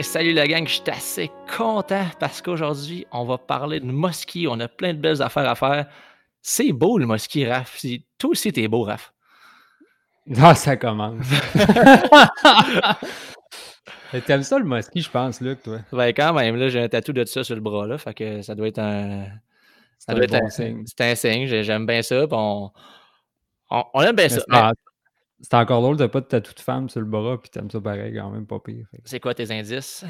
Salut la gang, je suis assez content parce qu'aujourd'hui, on va parler de Mosquée. On a plein de belles affaires à faire. C'est beau le Mosquée, Raph. Toi aussi, t'es beau, Raph. Ah, ça commence. T'aimes ça le Mosquée, je pense, Luc, toi? Ben, quand même, là, j'ai un tatou de ça sur le bras, là. Fait que ça doit être un. Ça doit être un signe. C'est un signe. J'aime bien ça. On... on... aime bien ça. C'est encore drôle de pas de tatou de femme sur le bras, puis t'aimes ça pareil, quand même pas pire. C'est quoi tes indices?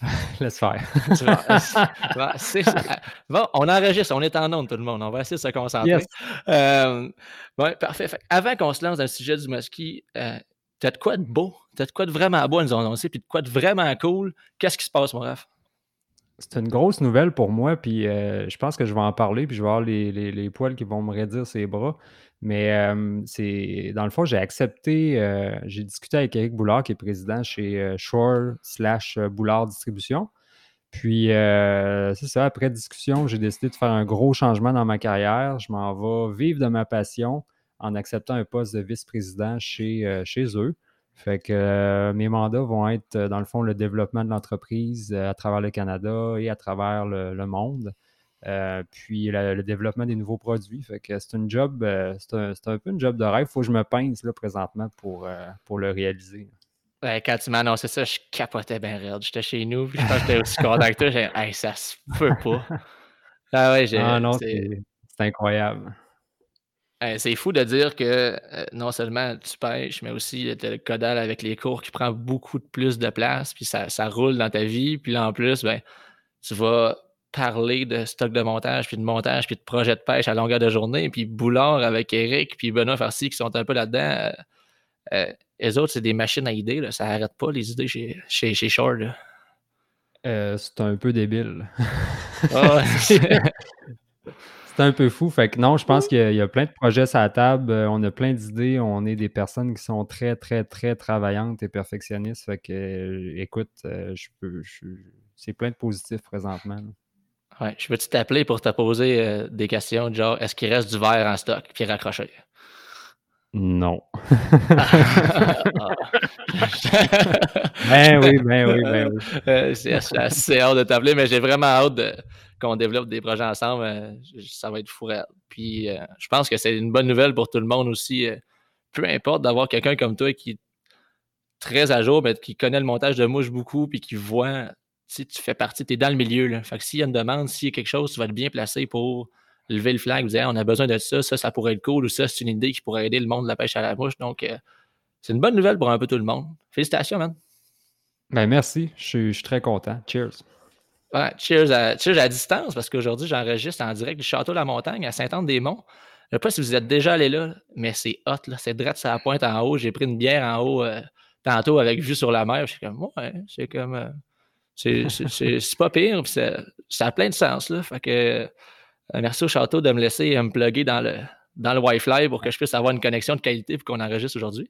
Laisse faire. bon, on enregistre, on est en onde, tout le monde. On va essayer de se concentrer. Euh, parfait. avant qu'on se lance dans le sujet du mosquée, euh, t'as de quoi de beau? T'as de quoi de vraiment beau à nous annoncer, puis de quoi de vraiment cool? Qu'est-ce qui se passe, mon ref? C'est une grosse nouvelle pour moi, puis euh, je pense que je vais en parler, puis je vais avoir les, les, les poils qui vont me raidir ses bras. Mais c'est dans le fond, j'ai accepté, j'ai discuté avec Eric Boulard, qui est président chez Shore slash Boulard Distribution. Puis, c'est ça, après discussion, j'ai décidé de faire un gros changement dans ma carrière. Je m'en vais vivre de ma passion en acceptant un poste de vice-président chez, chez eux. Fait que mes mandats vont être, dans le fond, le développement de l'entreprise à travers le Canada et à travers le monde. Euh, puis le développement des nouveaux produits. Fait que c'est une job, euh, c'est un, peu une job de rêve. Il faut que je me pince là, présentement pour, euh, pour le réaliser. quand tu m'as annoncé ça, je capotais bien raide. J'étais chez nous, puis je pense que j'étais aussi content que toi. J'ai hey, ça se peut pas. Ah ouais, j'ai. Ah non, c'est incroyable. c'est fou de dire que non seulement tu pêches, mais aussi tu as le codal avec les cours qui prend beaucoup de plus de place, puis ça, ça roule dans ta vie. Puis là, en plus, ben, tu vas parler de stock de montage, puis de montage, puis de projet de pêche à longueur de journée, puis Boulard avec Eric, puis Benoît Farsi qui sont un peu là-dedans. Euh, euh, les autres, c'est des machines à idées, là. ça n'arrête pas les idées chez, chez, chez Shore. Euh, c'est un peu débile. Ah c'est un peu fou. Fait que non, je pense qu'il y, a plein de projets sur la table. On a plein d'idées. On est des personnes qui sont très, très, très travaillantes et perfectionnistes. Fait que, écoute, je peux, c'est plein de positifs présentement. Ouais, je veux t'appeler pour te poser euh, des questions, genre est-ce qu'il reste du verre en stock, puis raccrocher? Non. ben oui, ben oui, ben oui. Euh, c'est assez hâte de t'appeler, mais j'ai vraiment hâte qu'on développe des projets ensemble. Euh, ça va être fou. Puis je pense que c'est une bonne nouvelle pour tout le monde aussi. peu importe d'avoir quelqu'un comme toi qui est très à jour, mais qui connaît le montage de mouche beaucoup, puis qui voit tu fais partie, tu es dans le milieu. Là. Fait que s'il y a une demande, s'il y a quelque chose, tu vas être bien placé pour lever le flag, dire on a besoin de ça, ça, ça pourrait être cool, ou ça, c'est une idée qui pourrait aider le monde de la pêche à la mouche. Donc, euh, c'est une bonne nouvelle pour un peu tout le monde. Félicitations, man. Ben, merci. Je suis, très content. Cheers. Ouais, cheers, à, cheers à distance, parce qu'aujourd'hui, j'enregistre en direct du Château de la Montagne à Saint-Anne-des-Monts. Je ne sais pas si vous êtes déjà allé là, mais c'est hot, là. C'est direct sur la pointe en haut. J'ai pris une bière en haut euh, tantôt avec vue sur la mer. Je suis comme, ouais, c'est comme. Euh, c'est pas pire, puis ça, ça, a plein de sens. Là. Fait que, euh, merci au château de me laisser me plugger dans le, dans le Wi-Fi pour que je puisse avoir une connexion de qualité pour qu'on enregistre aujourd'hui.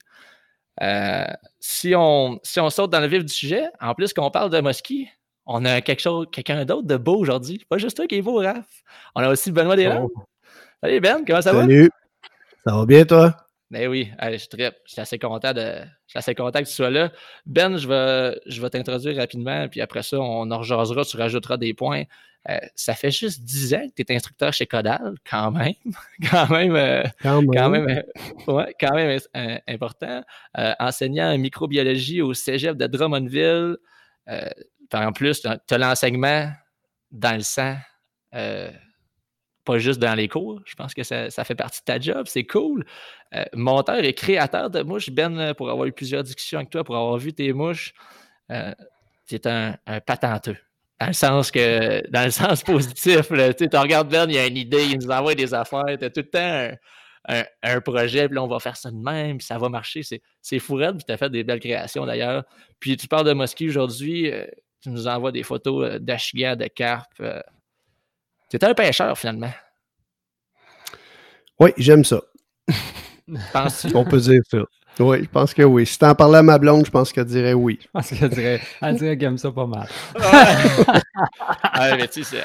Euh, si, on, si on saute dans le vif du sujet, en plus qu'on parle de mosquée, on a quelque chose, quelqu'un d'autre de beau aujourd'hui. Pas juste toi qui est beau, Raph. On a aussi Benoît Deslandes. Oh. Salut Ben, comment ça va? Salut. Ça va bien, toi? Ben oui, je, suis je suis assez content de. Je suis assez content que tu sois là. Ben, je vais, je vais t'introduire rapidement, puis après ça, on en rejasera, tu rajouteras des points. Euh, ça fait juste 10 ans que tu es instructeur chez Codal, quand même. quand même. Euh, quand même. Euh, ouais, quand même important. enseignant en microbiologie au cégep de Drummondville. en plus, tu as l'enseignement dans le sang pas juste dans les cours. Je pense que ça, fait partie de ta job. C'est cool. Euh, monteur et créateur de mouches, Ben, euh, pour avoir eu plusieurs discussions avec toi, pour avoir vu tes mouches, euh, c'est un, patenteux. Dans le sens que, dans le sens positif, tu regardes Ben, il y a une idée, il nous envoie des affaires. Tu as tout le temps un, projet, puis là, on va faire ça de même, puis ça va marcher. C'est fou puis tu as fait des belles créations d'ailleurs. Puis tu parles de Mosquée aujourd'hui, tu nous envoies des photos d'achigas, de carpe. Tu un pêcheur finalement. Oui, j'aime ça. On peut dire ça. Oui, je pense que oui. Si t'en parlais à ma blonde, je pense qu'elle dirait oui. Je pense qu'elle dirait, elle dirait qu'elle aime ça pas mal. ouais, mais tu sais,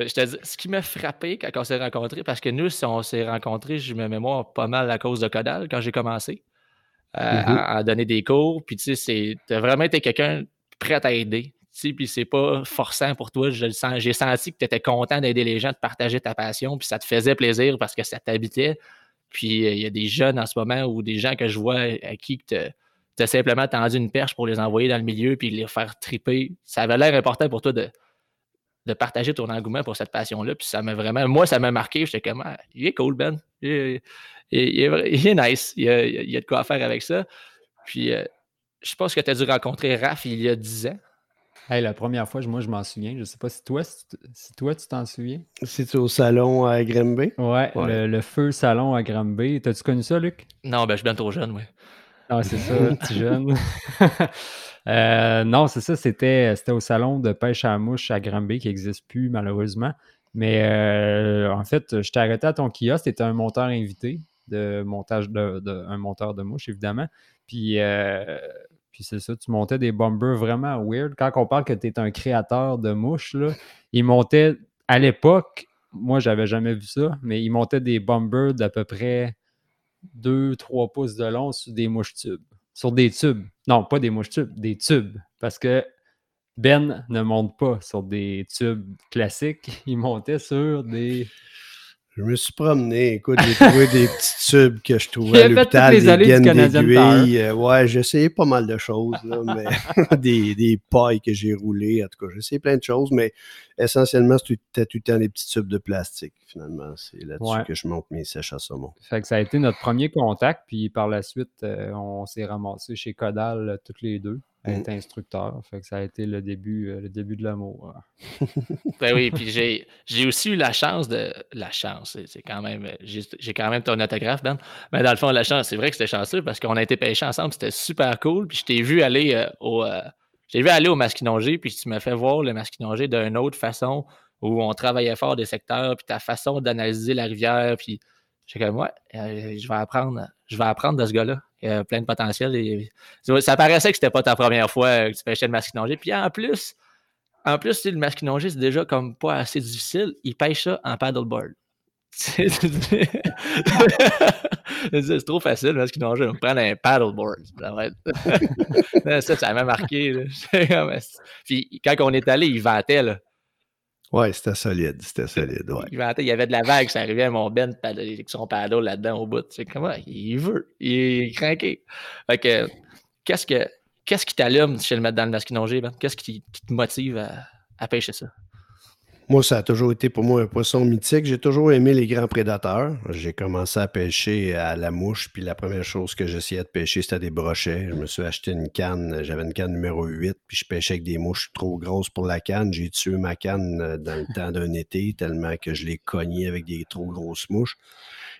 je te dis, ce qui m'a frappé quand on s'est rencontrés, parce que nous, si on s'est rencontrés, je me mémoire pas mal à cause de Codal quand j'ai commencé euh, mm-hmm. à, donner des cours. Puis tu sais, t'as vraiment été quelqu'un prêt à aider. Puis c'est pas forçant pour toi. J'ai senti que tu étais content d'aider les gens, de partager ta passion, puis ça te faisait plaisir parce que ça t'habitait. Puis euh, il y a des jeunes en ce moment ou des gens que je vois à qui tu as simplement tendu une perche pour les envoyer dans le milieu puis les faire triper. Ça avait l'air important pour toi de, de partager ton engouement pour cette passion-là. Puis ça m'a vraiment, moi, ça m'a marqué. J'étais comme, ah, il est cool, Ben. Il est, nice. Il y, a, de quoi faire avec ça. Puis euh, je pense que tu as dû rencontrer Raph il y a 10 ans. Hey, la première fois, moi, je m'en souviens. Je ne sais pas si toi, si, toi tu t'en souviens. C'est au salon à Granby? Ouais, Le, feu salon à Granby. T'as-tu connu ça, Luc? Non, ben, je suis bien trop jeune, oui. Ah, c'est ça, petit jeune. Euh, non, c'est ça, c'était, au salon de pêche à mouche à Granby qui n'existe plus, malheureusement. Mais euh, en fait, je t'ai arrêté à ton kiosque, tu un monteur invité de montage de, un monteur de mouche, évidemment. Puis euh, c'est ça, tu montais des bombers vraiment weird. Quand on parle que tu es un créateur de mouches, là, ils montaient, à l'époque, moi, j'avais jamais vu ça, mais ils montaient des bombers d'à peu près 2-3 pouces de long sur des mouches tubes. Sur des tubes. Non, pas des mouches tubes, des tubes. Parce que Ben ne monte pas sur des tubes classiques, il montait sur des je me suis promené, écoute, j'ai trouvé des petits tubes que je trouvais à l'hôpital, des gaines d'aiguille. Euh, ouais, j'ai essayé pas mal de choses, là, mais des, des, pailles que j'ai roulées, en tout cas, j'ai essayé plein de choses, mais essentiellement, c'était tout le temps des petits tubes de plastique, finalement. C'est là-dessus que je monte mes sèches à saumon. Fait que ça a été notre premier contact, puis par la suite, euh, on s'est ramassé chez Codal euh, toutes les deux être mmh. instructeur. Fait que ça a été le début, euh, le début de l'amour. ben oui, puis j'ai, aussi eu la chance de. La chance, c'est quand même. J'ai, quand même ton autographe, Ben. Mais dans le fond, la chance, c'est vrai que c'était chanceux parce qu'on a été pêchés ensemble, c'était super cool. Puis je t'ai vu aller euh, au. Euh, j'ai vu aller au masquinongé, puis tu m'as fait voir le masquinongé d'une autre façon où on travaillait fort des secteurs, puis ta façon d'analyser la rivière, puis j'ai comme, ouais, je vais apprendre, je vais apprendre de ce gars-là. A plein de potentiel. Et, ça paraissait que c'était pas ta première fois que tu pêchais le masquinongé. Puis en plus, en plus, le masquinongé, c'est déjà comme pas assez difficile. Il pêche ça en paddleboard. c'est trop facile, le masquinongé. On prend un paddleboard. ça, ça m'a marqué. Puis quand on est allé, il vantait. Là. Ouais, c'était solide, c'était solide. Il, y avait de la vague, ça arrivait à mon Ben avec son paddle là-dedans au bout. C'est comment il veut, il est craqué. Fait que, qu'est-ce que qu'est-ce qui t'allume chez le mettre dans le masquinongé, Ben? Qu'est-ce qui, te motive à pêcher ça? Moi, ça a toujours été pour moi un poisson mythique. J'ai toujours aimé les grands prédateurs. J'ai commencé à pêcher à la mouche, puis la première chose que j'essayais de pêcher, c'était des brochets. Je me suis acheté une canne, j'avais une canne numéro 8, puis je pêchais avec des mouches trop grosses pour la canne. J'ai tué ma canne euh, dans le temps d'un été, tellement que je l'ai cogné avec des trop grosses mouches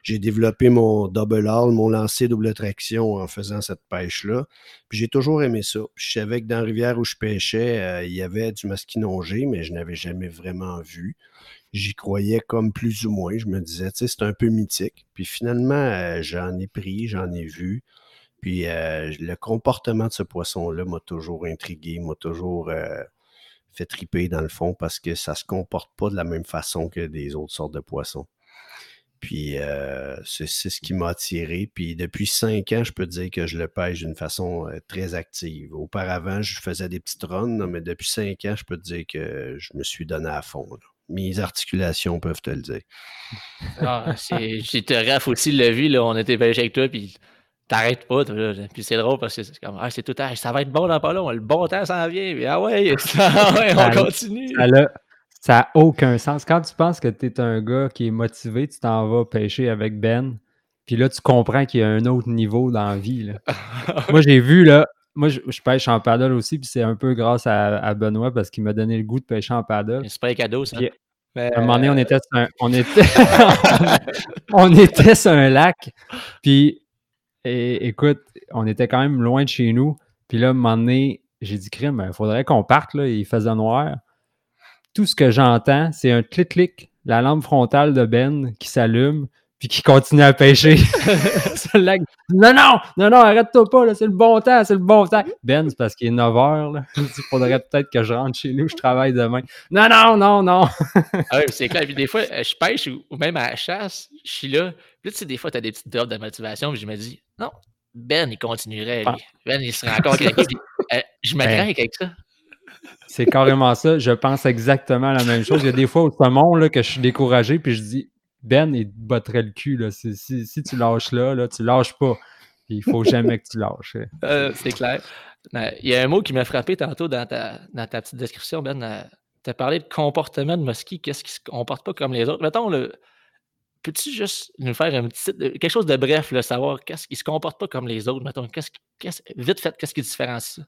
j'ai développé mon double haul, mon lancer double traction en faisant cette pêche-là. Puis j'ai toujours aimé ça. Puis je savais que dans la rivière où je pêchais, euh, il y avait du masquinongé, mais je n'avais jamais vraiment vu. J'y croyais comme plus ou moins. Je me disais, tu sais, c'est un peu mythique. Puis finalement, euh, j'en ai pris, j'en ai vu. Puis euh, le comportement de ce poisson-là m'a toujours intrigué, m'a toujours fait triper dans le fond parce que ça se comporte pas de la même façon que des autres sortes de poissons. Puis euh, c'est ce qui m'a attiré. Puis depuis cinq ans, je peux dire que je le pêche d'une façon euh, très active. Auparavant, je faisais des petites runs, mais depuis cinq ans, je peux te dire que je me suis donné à fond. Mes articulations peuvent te le dire. Ah, J'étais raf aussi le vu, là, on était pêché avec toi, puis t'arrêtes pas. Puis c'est drôle parce que c'est comme, ah, c'est tout ça va être bon dans pas long, le bon temps s'en vient. ah ouais, ah ouais on continue. Ça n'a aucun sens. Quand tu penses que tu es un gars qui est motivé, tu t'en vas pêcher avec Ben, puis là, tu comprends qu'il y a un autre niveau dans la vie. moi, j'ai vu, là, moi, je, pêche en paddle aussi, puis c'est un peu grâce à, Benoît parce qu'il m'a donné le goût de pêcher en paddle. C'est pas un cadeau, ça. À un moment donné, on était sur un, on était, on était sur un lac, puis écoute, on était quand même loin de chez nous. Puis là, à un moment donné, j'ai dit, crime, il faudrait qu'on parte, là, il faisait noir. Tout ce que j'entends, c'est un clic-clic, la lampe frontale de Ben qui s'allume, puis qui continue à pêcher. non, non, non, non, arrête-toi pas, c'est le bon temps, c'est le bon temps. Ben, c'est parce qu'il est 9 h. Il faudrait peut-être que je rentre chez nous, je travaille demain. Non, non, non, non. ah oui, c'est clair. Puis des fois, je pêche ou même à la chasse, je suis là. Puis tu sais, des fois, tu as des petites drops de motivation, puis je me dis, non, Ben, il continuerait, lui. Ben, il serait encore quelqu'un. Euh, je me ben, avec ça. C'est carrément ça. Je pense exactement la même chose. Il y a des fois au saumon là, que je suis découragé, puis je dis ben, il te botterait le cul. Là. Si, si, tu lâches là, là, tu lâches pas. il faut jamais que tu lâches. Euh, c'est clair. Il y a un mot qui m'a frappé tantôt dans ta, dans ta petite description, Ben. Euh, tu as parlé de comportement de mosquée. Qu'est-ce qui se comporte pas comme les autres? Mettons, peux-tu juste nous faire un petit, quelque chose de bref, savoir qu'est-ce qui se comporte pas comme les autres? Mettons, vite fait, qu'est-ce qui différencie ça?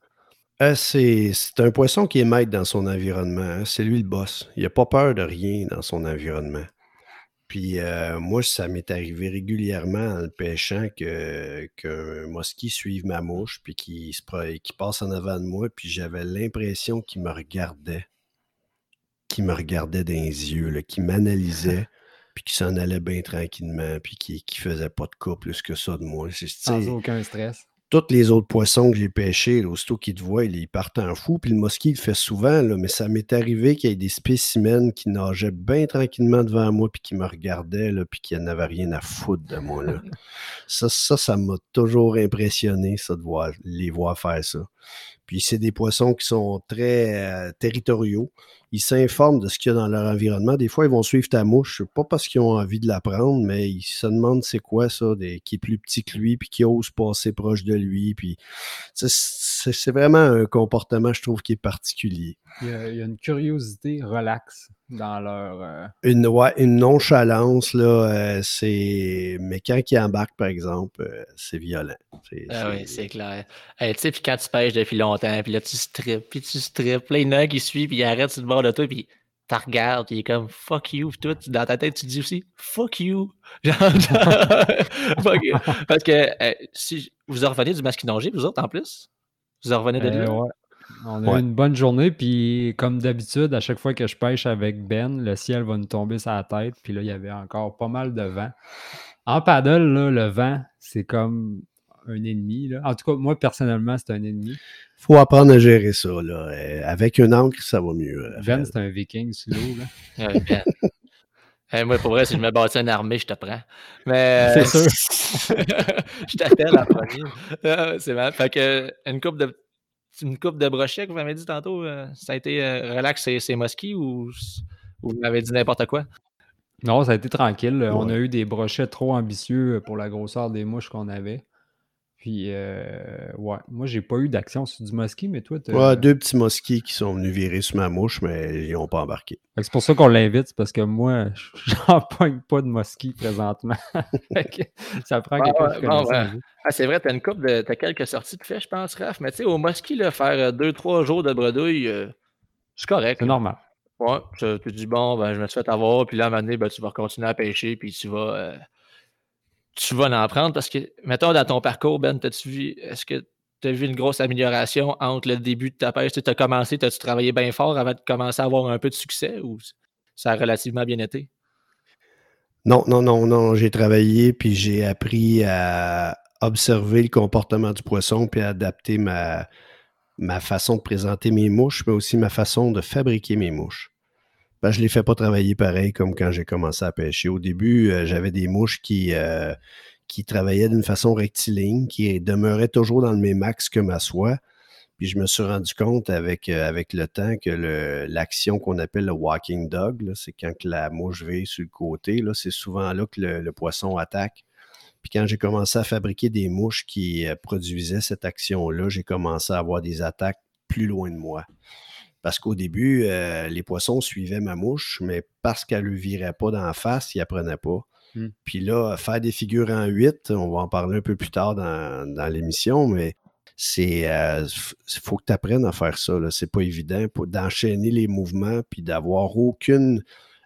C'est, un poisson qui est maître dans son environnement. Hein. C'est lui le boss. Il n'a pas peur de rien dans son environnement. Puis euh, moi, ça m'est arrivé régulièrement en le pêchant que qu'un mosquit suive ma mouche, puis qu'il passe en avant de moi, puis j'avais l'impression qu'il me regardait, qu'il me regardait dans les yeux, qu'il m'analysait, puis qu'il s'en allait bien tranquillement, puis qu'il ne faisait pas de cas plus que ça de moi. Sans aucun stress tous les autres poissons que j'ai pêchés, aussitôt qu'ils te voient, ils partent en fou. Puis le mosquit, il fait souvent, là, mais ça m'est arrivé qu'il y ait des spécimens qui nageaient bien tranquillement devant moi, puis qui me regardaient, là, puis qui n'avaient rien à foutre de moi. Là. ça, ça, m'a toujours impressionné, ça, de voir, les voir faire ça. Puis c'est des poissons qui sont très euh, territoriaux ils s'informent de ce qu'il y a dans leur environnement. Des fois, ils vont suivre ta mouche, pas parce qu'ils ont envie de la prendre, mais ils se demandent c'est quoi ça, qui est plus petit que lui, puis qui ose passer proche de lui. Puis c'est vraiment un comportement, je trouve, qui est particulier. Il y a, une curiosité relaxe dans leur. Euh, une, une nonchalance, là, euh, c'est. Mais quand ils embarquent, par exemple, euh, c'est violent. Ah oui, c'est clair. tu sais, puis quand tu pêches depuis longtemps, puis là, tu strips, puis tu strips, là, il y en a qui suit, puis il arrête sur le bord de toi, puis tu regardes, puis il est comme fuck you, puis toi, dans ta tête, tu dis aussi fuck you. Parce que si vous en revenez du masquinongé, vous autres en plus, vous en revenez de. On a eu une bonne journée, puis comme d'habitude, à chaque fois que je pêche avec Ben, le ciel va nous tomber sur la tête, puis là, il y avait encore pas mal de vent. En paddle, là, le vent, c'est comme un ennemi. Là. En tout cas, moi, personnellement, c'est un ennemi. faut apprendre à gérer ça. Là. Euh, avec une encre, ça va mieux. Euh, ben, c'est un viking sous l'eau. ben. moi, pour vrai, si je me bâtis une armée, je te prends. Mais. C'est sûr. je t'appelle en premier. c'est mal. Fait que une coupe de une coupe de brochet que vous m'avez dit tantôt, euh, ça a été euh, relax, c'est mosquées ou, vous m'avez dit n'importe quoi? Non, ça a été tranquille. On a eu des brochets trop ambitieux pour la grosseur des mouches qu'on avait. Puis, euh, ouais, moi, j'ai pas eu d'action sur du mosquit, mais toi, Ouais, deux petits mosquits qui sont venus virer sur ma mouche, mais ils n'ont pas embarqué. C'est pour ça qu'on l'invite, parce que moi, j'en pogne pas de mosquit présentement. ça prend qui connaît ah, C'est vrai, tu as une coupe de. As quelques sorties de fait, je pense, Raph, mais tu sais, au mosquit, là, faire euh, deux, trois jours de bredouille, euh, c'est correct. C'est normal. Ouais, tu te dis, bon, ben, je me suis fait avoir, puis là, à un moment donné, ben, tu vas continuer à pêcher, puis tu vas tu vas en prendre parce que, mettons, dans ton parcours, Ben, as-tu vu, est-ce que tu as vu une grosse amélioration entre le début de ta pêche? Tu as commencé, as-tu travaillé bien fort avant de commencer à avoir un peu de succès ou ça a relativement bien été? Non, non, non, non. J'ai travaillé puis j'ai appris à observer le comportement du poisson puis à adapter ma, ma façon de présenter mes mouches, mais aussi ma façon de fabriquer mes mouches. Ben, je ne les fais pas travailler pareil comme quand j'ai commencé à pêcher. Au début, euh, j'avais des mouches qui, euh, qui travaillaient d'une façon rectiligne, qui demeuraient toujours dans le même axe que ma soie. Puis je me suis rendu compte avec, euh, le temps que l'action qu'on appelle le walking dog, c'est quand la mouche vit sur le côté, c'est souvent là que le, poisson attaque. Puis quand j'ai commencé à fabriquer des mouches qui produisaient cette action-là, j'ai commencé à avoir des attaques plus loin de moi. Parce qu'au début, euh, les poissons suivaient ma mouche, mais parce qu'elle ne le virait pas d'en face, ils n'apprenaient pas. Hmm. Puis là, faire des figures en 8, on va en parler un peu plus tard dans, l'émission, mais c'est il euh, faut que tu apprennes à faire ça. C'est pas évident d'enchaîner les mouvements puis d'avoir aucune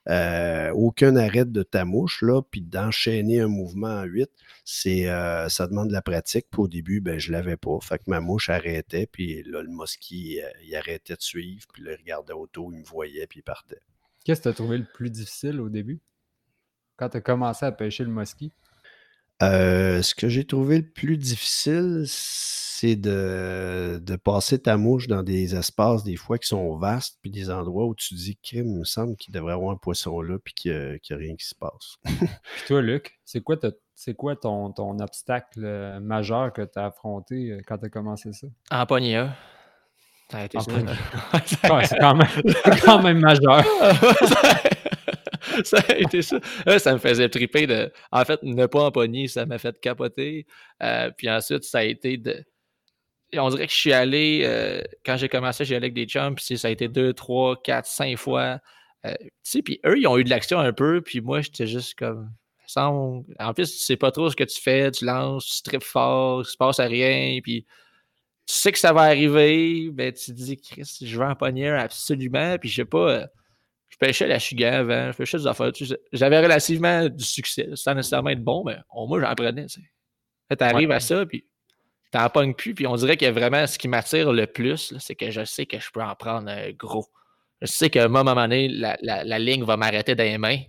euh, aucun arrêt de ta mouche, là, puis d'enchaîner un mouvement en 8, c'est, euh, ça demande de la pratique. Puis au début, ben, je l'avais pas. Fait que ma mouche arrêtait, puis là, le mosquit, il arrêtait de suivre, puis là, il regardait autour, il me voyait, puis il partait. Qu'est-ce que tu as trouvé le plus difficile au début? Quand tu as commencé à pêcher le mosquit? Ce que j'ai trouvé le plus difficile, c'est de, de, passer ta mouche dans des espaces, des fois, qui sont vastes, puis des endroits où tu dis, crime, il me semble qu'il devrait y avoir un poisson là, puis qu'il n'y a, rien qui se passe. puis toi, Luc, c'est quoi, c'est quoi ton, ton, obstacle euh, majeur que tu as affronté euh, quand tu as commencé ça? En pogner un. Ça a été ça. c'est quand, quand, même majeur. ça a été ça. ça me faisait triper de. En fait, ne pas empoigner, ça m'a fait capoter. Euh, puis ensuite, ça a été de on dirait que je suis allé, euh, quand j'ai commencé, j'ai allé avec des chums, puis ça a été deux, trois, quatre, cinq fois. Euh, tu sais, puis eux, ils ont eu de l'action un peu, puis moi, j'étais juste comme. En plus, tu sais pas trop ce que tu fais, tu lances, tu tripes fort, il se passe à rien, puis tu sais que ça va arriver, ben tu te dis, Chris, je vais en pogner absolument, puis je sais pas, euh, pêchais la chuga avant, je pêchais des affaires, j'avais relativement du succès, sans nécessairement être bon, mais au moins j'en prenais, tu arrives à ça, puis t'en pognes plus. Puis on dirait que vraiment ce qui m'attire le plus, c'est que je sais que je peux en prendre un gros. Je sais qu'à un moment donné, la, la, ligne va m'arrêter dans les mains.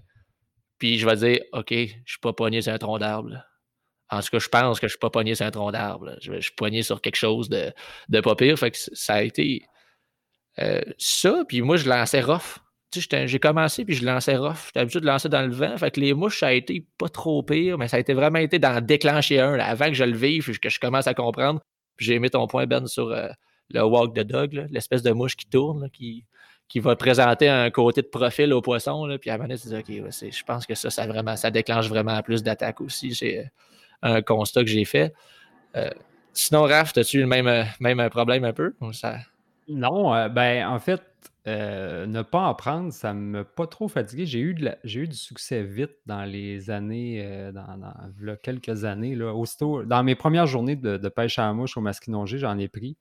Puis je vais dire, OK, je suis pas pogné sur un tronc d'arbre. En tout cas, je pense que je suis pas pogné sur un tronc d'arbre. Je, suis pogné sur quelque chose de, de pas pire. Fait que ça a été euh, ça. Puis moi, je lançais rough j'ai commencé puis je lançais rough. J'étais habitué de lancer dans le vent. Fait que les mouches, ça a été pas trop pire, mais ça a été vraiment été d'en déclencher un avant que je le vive, que je commence à comprendre. J'ai aimé ton point, Ben, sur euh, le walk de dog, l'espèce de mouche qui tourne, qui, qui va présenter un côté de profil au poisson. Puis à un moment donné, OK, je pense que ça, ça, vraiment, ça déclenche vraiment plus d'attaques aussi. C'est euh, un constat que j'ai fait. Euh, sinon, Raph, as-tu le même, même problème un peu? Non, ben en fait, euh, ne pas en prendre, ça ne m'a pas trop fatigué. J'ai eu, du succès vite dans les années, euh, dans, quelques années. Aussitôt, dans mes premières journées de, pêche à la mouche au masquinongé, j'en ai pris.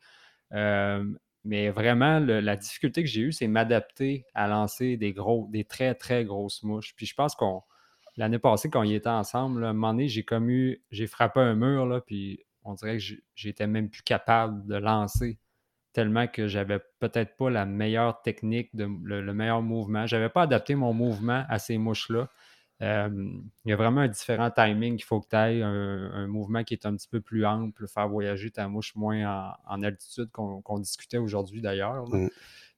Euh, mais vraiment, la difficulté que j'ai eue, c'est m'adapter à lancer des gros, des très, très grosses mouches. Puis je pense qu'on l'année passée, quand on y était ensemble, un moment donné, j'ai comme eu, j'ai frappé un mur, puis on dirait que j'étais même plus capable de lancer tellement que j'avais peut-être pas la meilleure technique, le, meilleur mouvement. Je n'avais pas adapté mon mouvement à ces mouches-là. il y a vraiment un différent timing qu'il faut que tu ailles, un, mouvement qui est un petit peu plus ample, faire voyager ta mouche moins en, altitude qu'on discutait aujourd'hui d'ailleurs.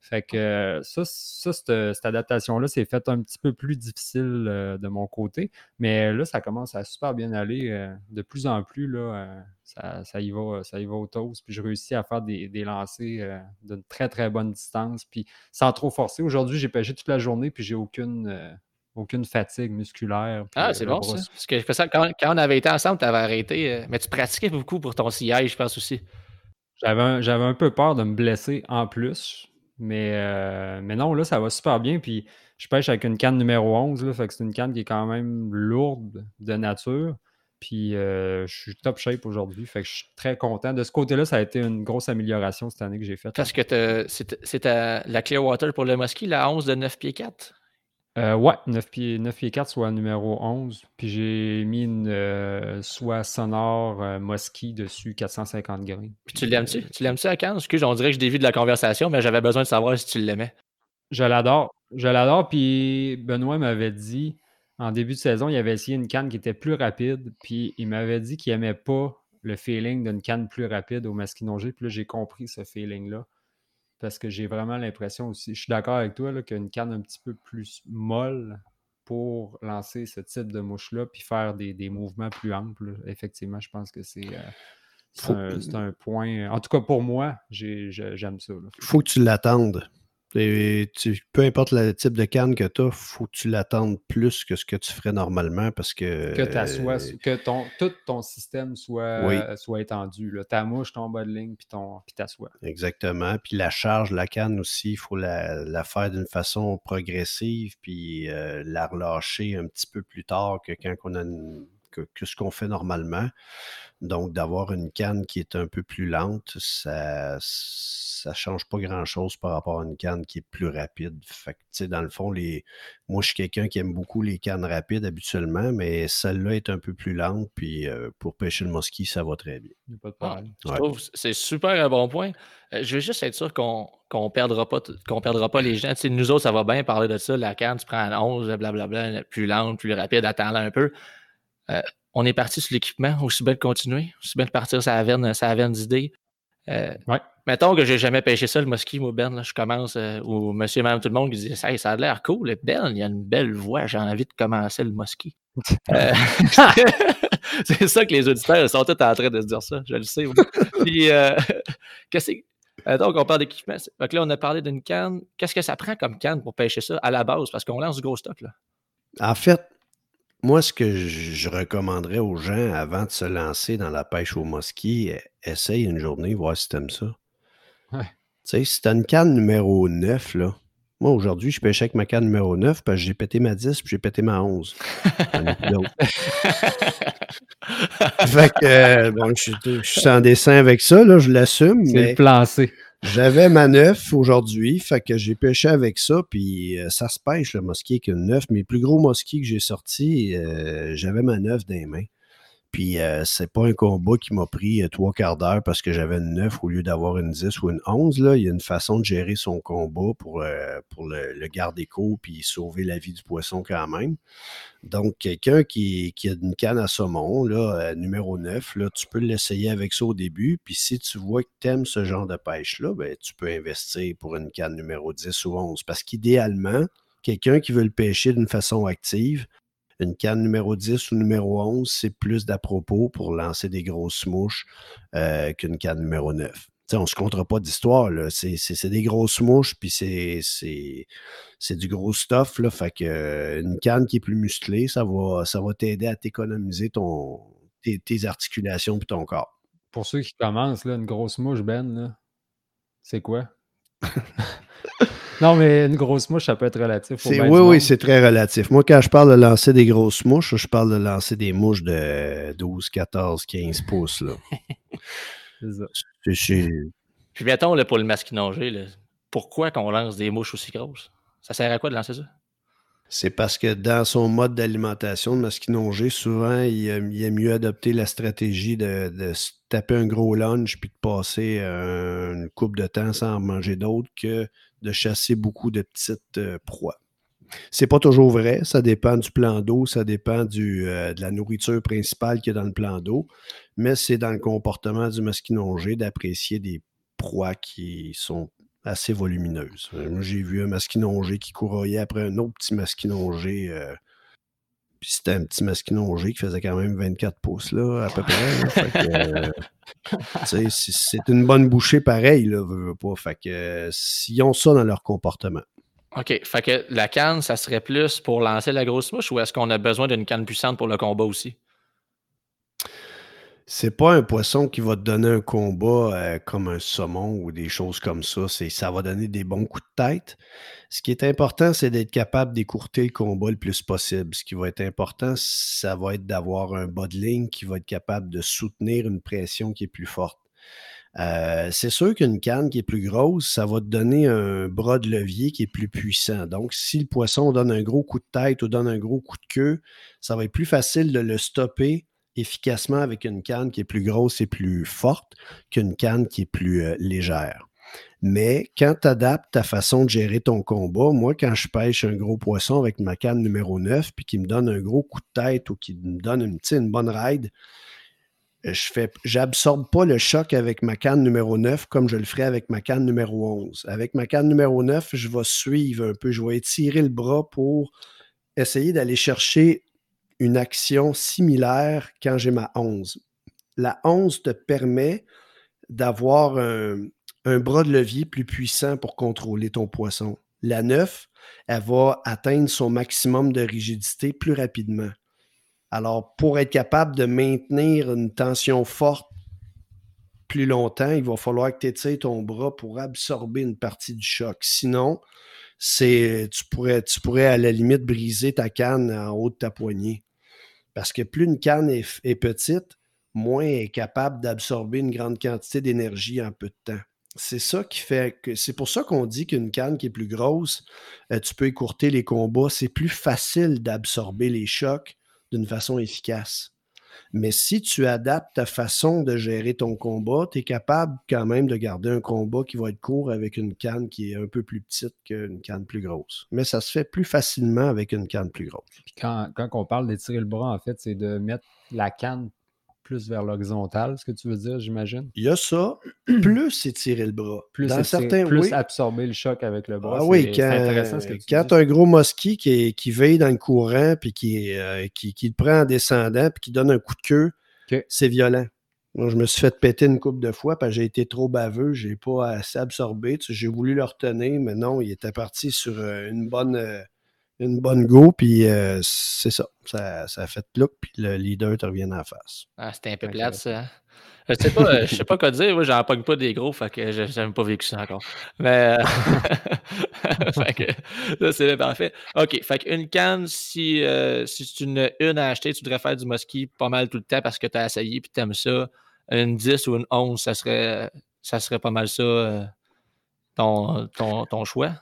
Fait que ça, cette, adaptation-là, c'est fait un petit peu plus difficile euh, de mon côté. Mais là, ça commence à super bien aller. Euh, de plus en plus, là, euh, ça, y va, ça y va au toast. Puis je réussis à faire des, des lancers d'une très, très bonne distance. Puis sans trop forcer. Aujourd'hui, j'ai pêché toute la journée, puis j'ai aucune aucune fatigue musculaire. Ah, c'est bon ça. Parce que ça, quand, quand, on avait été ensemble, tu avais arrêté. mais tu pratiquais beaucoup pour ton sillage, je pense aussi. J'avais un, un, peu peur de me blesser en plus. Mais, euh, mais non, là, ça va super bien. Puis je pêche avec une canne numéro 11. Là, fait que c'est une canne qui est quand même lourde de nature. Puis euh, je suis top shape aujourd'hui. Fait que je suis très content. De ce côté-là, ça a été une grosse amélioration cette année que j'ai faite. Parce que c'est la Clearwater pour le Muskie, la 11 de 9 pieds 4? Euh, ouais, 9 pieds, 9 pieds 4, soit numéro 11. Puis j'ai mis une euh, soit sonore euh, dessus, 450 grains. Puis tu l'aimes-tu? Tu l'aimes-tu à Cannes? Excuse, on dirait que je dévie de la conversation, mais j'avais besoin de savoir si tu l'aimais. Je l'adore. Je l'adore. Puis Benoît m'avait dit, en début de saison, il avait essayé une canne qui était plus rapide. Puis il m'avait dit qu'il n'aimait pas le feeling d'une canne plus rapide au masquinongé. Puis là, j'ai compris ce feeling-là parce que j'ai vraiment l'impression aussi, je suis d'accord avec toi, qu'une canne un petit peu plus molle pour lancer ce type de mouche-là, puis faire des, mouvements plus amples, effectivement, je pense que c'est euh, un, point. En tout cas, pour moi, j'aime ça. Il faut que tu l'attendes peu importe le type de canne que tu as, faut que tu l'attendes plus que ce que tu ferais normalement parce que. Que, euh, que ton, tout ton système soit, soit étendu. Ta mouche, ton bas de ligne, puis, ton, puis ta soie. Exactement. Puis la charge de la canne aussi, il faut la, faire d'une façon progressive, puis euh, la relâcher un petit peu plus tard que quand on a une que, ce qu'on fait normalement. Donc, d'avoir une canne qui est un peu plus lente, ça ça change pas grand-chose par rapport à une canne qui est plus rapide. Fait que, dans le fond, les... moi, je suis quelqu'un qui aime beaucoup les cannes rapides habituellement, mais celle-là est un peu plus lente, puis euh, pour pêcher le mosquit, ça va très bien. Ah, je trouve c'est super un bon point. Euh, je veux juste être sûr qu'on ne perdra, pas, qu'on perdra pas les gens. nous autres, ça va bien parler de ça. La canne, tu prends un 11, blablabla, plus lente, plus rapide, attends-la un peu. Euh, on est parti sur l'équipement, aussi bien de continuer, aussi bien de partir sa averne, sa averne d'idées. ouais. Mettons que j'ai jamais pêché ça, le mosquit, moi, Ben, là, je commence, euh, ou monsieur et madame tout le monde qui dit ça, ça a l'air cool. Ben, il y a une belle voix, j'ai envie de commencer le mosquit. Euh, c'est ça que les auditeurs sont tous en train de se dire ça, je le sais. Puis, euh, qu'est-ce que donc, on parle d'équipement. Donc là, on a parlé d'une canne. Qu'est-ce que ça prend comme canne pour pêcher ça à la base? Parce qu'on lance du gros stock, là. En fait, moi, ce que je recommanderais aux gens avant de se lancer dans la pêche au mosquit, essaye une journée, voir si tu aimes ça. Ouais. Tu sais, si t'as une canne numéro 9, là, moi, aujourd'hui, je pêchais avec ma canne numéro 9 parce que j'ai pété ma 10 puis j'ai pété ma 11. fait que, euh, bon, je, suis en dessin avec ça, là, je l'assume. C'est le plan C. J'avais ma 9 aujourd'hui, fait que j'ai pêché avec ça, puis euh, ça se pêche le mosquit avec une 9. Mes plus gros mosquits que j'ai sortis, euh, j'avais ma 9 dans les mains. Puis euh, c'est pas un combat qui m'a pris euh, trois quarts d'heure parce que j'avais une 9 au lieu d'avoir une 10 ou une 11. Là. Il y a une façon de gérer son combat pour, euh, le, garder court puis sauver la vie du poisson quand même. Donc, quelqu'un qui, qui, a une canne à saumon, là, numéro 9, là, tu peux l'essayer avec ça au début. Puis si tu vois que tu aimes ce genre de pêche-là, ben, tu peux investir pour une canne numéro 10 ou 11. Parce qu'idéalement, quelqu'un qui veut le pêcher d'une façon active, une canne numéro 10 ou numéro 11, c'est plus d'à propos pour lancer des grosses mouches euh, qu'une canne numéro 9. On on se comptera pas d'histoire. C'est des grosses mouches, puis c'est du gros stuff. Là, fait que, euh, une canne qui est plus musclée, ça va, ça va t'aider à t'économiser ton, tes, articulations et ton corps. Pour ceux qui commencent, là, une grosse mouche, Ben, c'est quoi? Non, mais une grosse mouche, ça peut être relatif. oui, oui, c'est très relatif. Moi, quand je parle de lancer des grosses mouches, je parle de lancer des mouches de 12, 14, 15 pouces. Là. c'est ça. Puis mettons, là, pour le masquinongé, pourquoi qu'on lance des mouches aussi grosses? Ça sert à quoi de lancer ça? C'est parce que dans son mode d'alimentation de masquinongé, souvent, il, est mieux adopter la stratégie de, se taper un gros lunch puis de passer une coupe de temps sans manger d'autres que de chasser beaucoup de petites euh, proies. C'est pas toujours vrai, ça dépend du plan d'eau, ça dépend euh, de la nourriture principale qu'il y a dans le plan d'eau, mais c'est dans le comportement du masquinongé d'apprécier des proies qui sont assez volumineuses. Euh, moi, j'ai vu un masquinongé qui courroyait après un autre petit masquinongé. puis c'était un petit masquinongé qui faisait quand même 24 pouces, là, à peu près. c'est une bonne bouchée pareil, là, pas. Fait que s'ils ont ça dans leur comportement. OK. Fait que la canne, ça serait plus pour lancer la grosse mouche ou est-ce qu'on a besoin d'une canne puissante pour le combat aussi? C'est pas un poisson qui va te donner un combat euh, comme un saumon ou des choses comme ça. Ça va donner des bons coups de tête. Ce qui est important, c'est d'être capable d'écourter le combat le plus possible. Ce qui va être important, ça va être d'avoir un bas de ligne qui va être capable de soutenir une pression qui est plus forte. Euh, c'est sûr qu'une canne qui est plus grosse, ça va te donner un bras de levier qui est plus puissant. Donc, si le poisson donne un gros coup de tête ou donne un gros coup de queue, ça va être plus facile de le stopper efficacement avec une canne qui est plus grosse et plus forte qu'une canne qui est plus euh, légère. Mais quand tu adaptes ta façon de gérer ton combat, moi, quand je pêche un gros poisson avec ma canne numéro 9, puis qui me donne un gros coup de tête ou qui me donne une, une bonne ride, je fais, j'absorbe pas le choc avec ma canne numéro 9 comme je le ferais avec ma canne numéro 11. Avec ma canne numéro 9, je vais suivre un peu, je vais étirer le bras pour essayer d'aller chercher une action similaire quand j'ai ma 11. La 11 te permet d'avoir un, bras de levier plus puissant pour contrôler ton poisson. La 9, elle va atteindre son maximum de rigidité plus rapidement. Alors, pour être capable de maintenir une tension forte plus longtemps, il va falloir que tu étires ton bras pour absorber une partie du choc. Sinon, tu pourrais, tu pourrais à la limite briser ta canne en haut de ta poignée. Parce que plus une canne est, petite, moins elle est capable d'absorber une grande quantité d'énergie en peu de temps. C'est ça qui fait que c'est pour ça qu'on dit qu'une canne qui est plus grosse, euh, tu peux écourter les combats. C'est plus facile d'absorber les chocs d'une façon efficace. Mais si tu adaptes ta façon de gérer ton combat, tu es capable quand même de garder un combat qui va être court avec une canne qui est un peu plus petite qu'une canne plus grosse. Mais ça se fait plus facilement avec une canne plus grosse. quand, quand on parle d'étirer le bras, en fait, c'est de mettre la canne plus vers l'horizontale, ce que tu veux dire, j'imagine? Il y a ça, plus étirer le bras. Plus, Dans certains, plus absorber le choc avec le bras. Ah oui, quand, intéressant ce que tu quand un gros mosquit qui, qui veille dans le courant, puis qui, euh, qui, qui, le prend en descendant, puis qui donne un coup de queue, c'est violent. Moi, je me suis fait péter une coupe de fois parce que j'ai été trop baveux, j'ai pas assez absorbé. j'ai voulu le retenir, mais non, il était parti sur euh, une bonne, euh, une bonne go, puis euh, c'est ça. ça. Ça fait look, puis le leader te revient en face. Ah, c'était un peu plate, ça. Hein? Je sais pas, euh, je sais pas quoi dire. Moi, j'en pogne pas des gros, fait que j'ai même pas vécu ça encore. Mais euh, fait que ça, c'est parfait. OK. Fait qu'une canne, si, si tu une, une à acheter, tu devrais faire du mosquito pas mal tout le temps parce que tu as essayé et tu aimes ça. Une 10 ou une 11, ça serait, ça serait pas mal ça ton, ton, ton choix.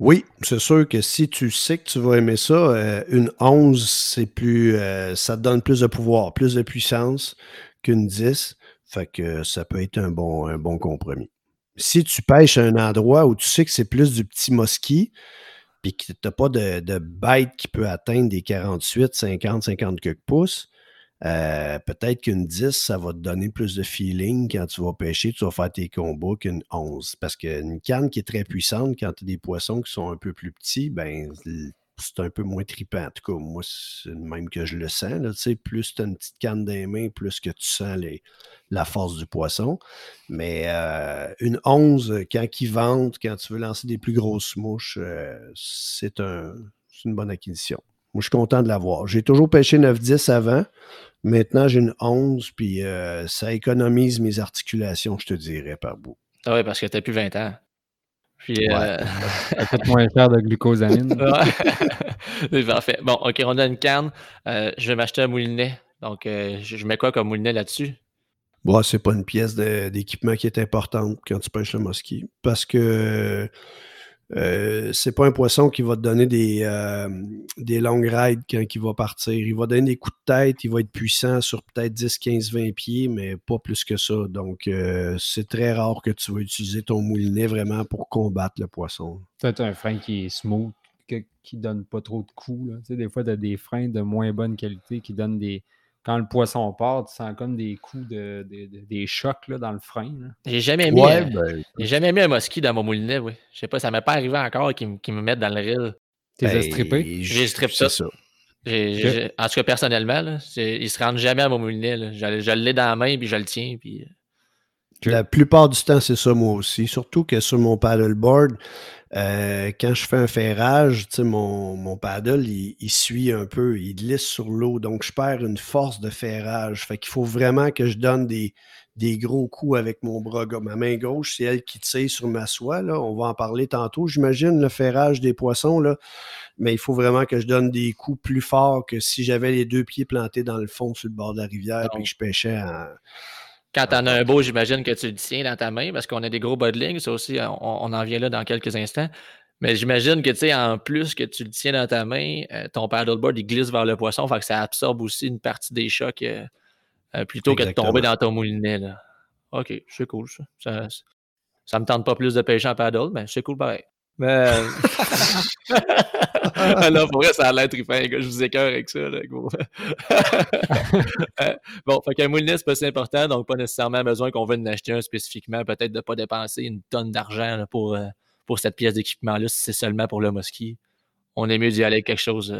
Oui, c'est sûr que si tu sais que tu vas aimer ça, euh, une 11, c'est plus. Euh, ça te donne plus de pouvoir, plus de puissance qu'une 10. Fait que ça peut être un bon, un bon compromis. Si tu pêches à un endroit où tu sais que c'est plus du petit mosquit, puis que tu n'as pas de, de bête qui peut atteindre des 48, 50, 50 quelques pouces, euh, peut-être qu'une 10, ça va te donner plus de feeling quand tu vas pêcher, tu vas faire tes combats qu'une 11. Parce qu'une canne qui est très puissante, quand tu as des poissons qui sont un peu plus petits, ben c'est un peu moins trippant. En tout cas, moi, c'est même que je le sens. Là, plus tu as une petite canne dans les mains, plus que tu sens la force du poisson. Mais euh, une 11, quand ils vendent, quand tu veux lancer des plus grosses mouches, euh, c'est une bonne acquisition. Moi, je suis content de l'avoir. J'ai toujours pêché 9-10 avant. Maintenant, j'ai une 11, puis euh, ça économise mes articulations, je te dirais, par bout. Ah oui, parce que tu n'as plus 20 ans. Puis, euh, ça coûte moins cher de glucosamine. C'est parfait. Bon, OK, on a une canne. Euh, je vais m'acheter un moulinet. Donc, je mets quoi comme moulinet là-dessus? Bon, c'est pas une pièce d'équipement qui est importante quand tu pêches le mosquit. Parce que euh, c'est pas un poisson qui va te donner des, euh, des longues rides quand il va partir. Il va donner des coups de tête, il va être puissant sur peut-être 10, 15, 20 pieds, mais pas plus que ça. Donc, euh, c'est très rare que tu vas utiliser ton moulinet vraiment pour combattre le poisson. Peut-être un frein qui est smooth, qui donne pas trop de coups. Tu sais, des fois, tu as des freins de moins bonne qualité qui donnent des, quand le poisson part, tu sens comme des coups de, des chocs là, dans le frein. J'ai jamais mis ben, jamais mis un mosquito dans mon moulinet, oui. Je sais pas, ça m'est pas arrivé encore qu'ils me mettent dans le reel. T'es ben, strippé? J'ai strippé ça. ça. en tout cas, personnellement, là, il se rendent jamais à mon moulinet. Je, je l'ai dans la main, puis je le tiens, puis... La plupart du temps, c'est ça moi aussi. Surtout que sur mon paddleboard, euh, quand je fais un ferrage, mon, mon paddle, il, suit un peu, il glisse sur l'eau. Donc, je perds une force de ferrage. Fait qu'il faut vraiment que je donne des, des gros coups avec mon bras. Ma main gauche, c'est elle qui tire sur ma soie. Là. On va en parler tantôt, j'imagine, le ferrage des poissons. Là. Mais il faut vraiment que je donne des coups plus forts que si j'avais les deux pieds plantés dans le fond sur le bord de la rivière et que je pêchais en quand tu en as un beau, j'imagine que tu le tiens dans ta main parce qu'on a des gros bodlings. Ça aussi, on, en vient là dans quelques instants. Mais j'imagine que, tu sais, en plus que tu le tiens dans ta main, euh, ton paddleboard, il glisse vers le poisson. Fait que ça absorbe aussi une partie des chocs euh, euh, plutôt que de tomber dans ton moulinet. Là. OK, c'est cool, ça. ça. Ça me tente pas plus de pêcher en paddle, mais c'est cool pareil. Mais. Euh, là, pour vrai, ça a l'air trippant, Je vous écœure avec ça, là, euh, bon, fait qu'un moulinet, c'est pas si important, donc pas nécessairement besoin qu'on veuille en acheter un spécifiquement. Peut-être de ne pas dépenser une tonne d'argent pour, euh, pour cette pièce d'équipement-là si c'est seulement pour le mosquit. On est mieux d'y aller avec quelque chose.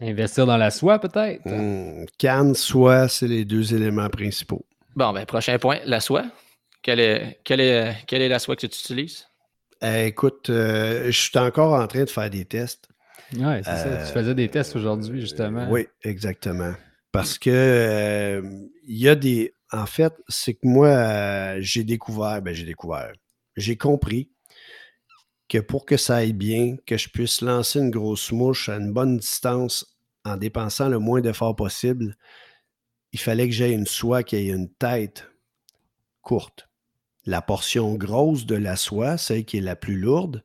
Investir dans la soie, peut-être? Mmh, canne, soie, c'est les deux éléments principaux. Bon, ben, prochain point, la soie. Quelle est, quelle est, quelle est la soie que tu utilises? Euh, écoute, euh, je suis encore en train de faire des tests. Oui, c'est ça. Tu faisais des tests aujourd'hui, justement. Oui, exactement. Parce que euh, il y a des. En fait, c'est que moi, j'ai découvert, ben j'ai découvert. J'ai compris que pour que ça aille bien, que je puisse lancer une grosse mouche à une bonne distance en dépensant le moins d'efforts possible, il fallait que j'aie une soie qui ait une tête courte. La portion grosse de la soie, celle qui est la plus lourde,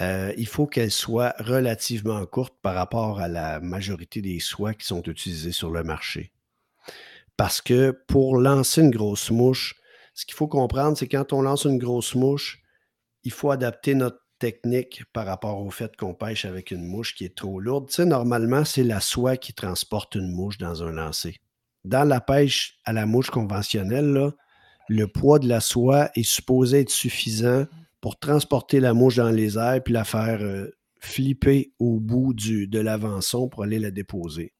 euh, il faut qu'elle soit relativement courte par rapport à la majorité des soies qui sont utilisées sur le marché. Parce que pour lancer une grosse mouche, ce qu'il faut comprendre, c'est quand on lance une grosse mouche, il faut adapter notre technique par rapport au fait qu'on pêche avec une mouche qui est trop lourde. Tu normalement, c'est la soie qui transporte une mouche dans un lancer. Dans la pêche à la mouche conventionnelle, le poids de la soie est supposé être suffisant pour transporter la mouche dans les airs puis la faire euh, flipper au bout du, de l'avançon pour aller la déposer.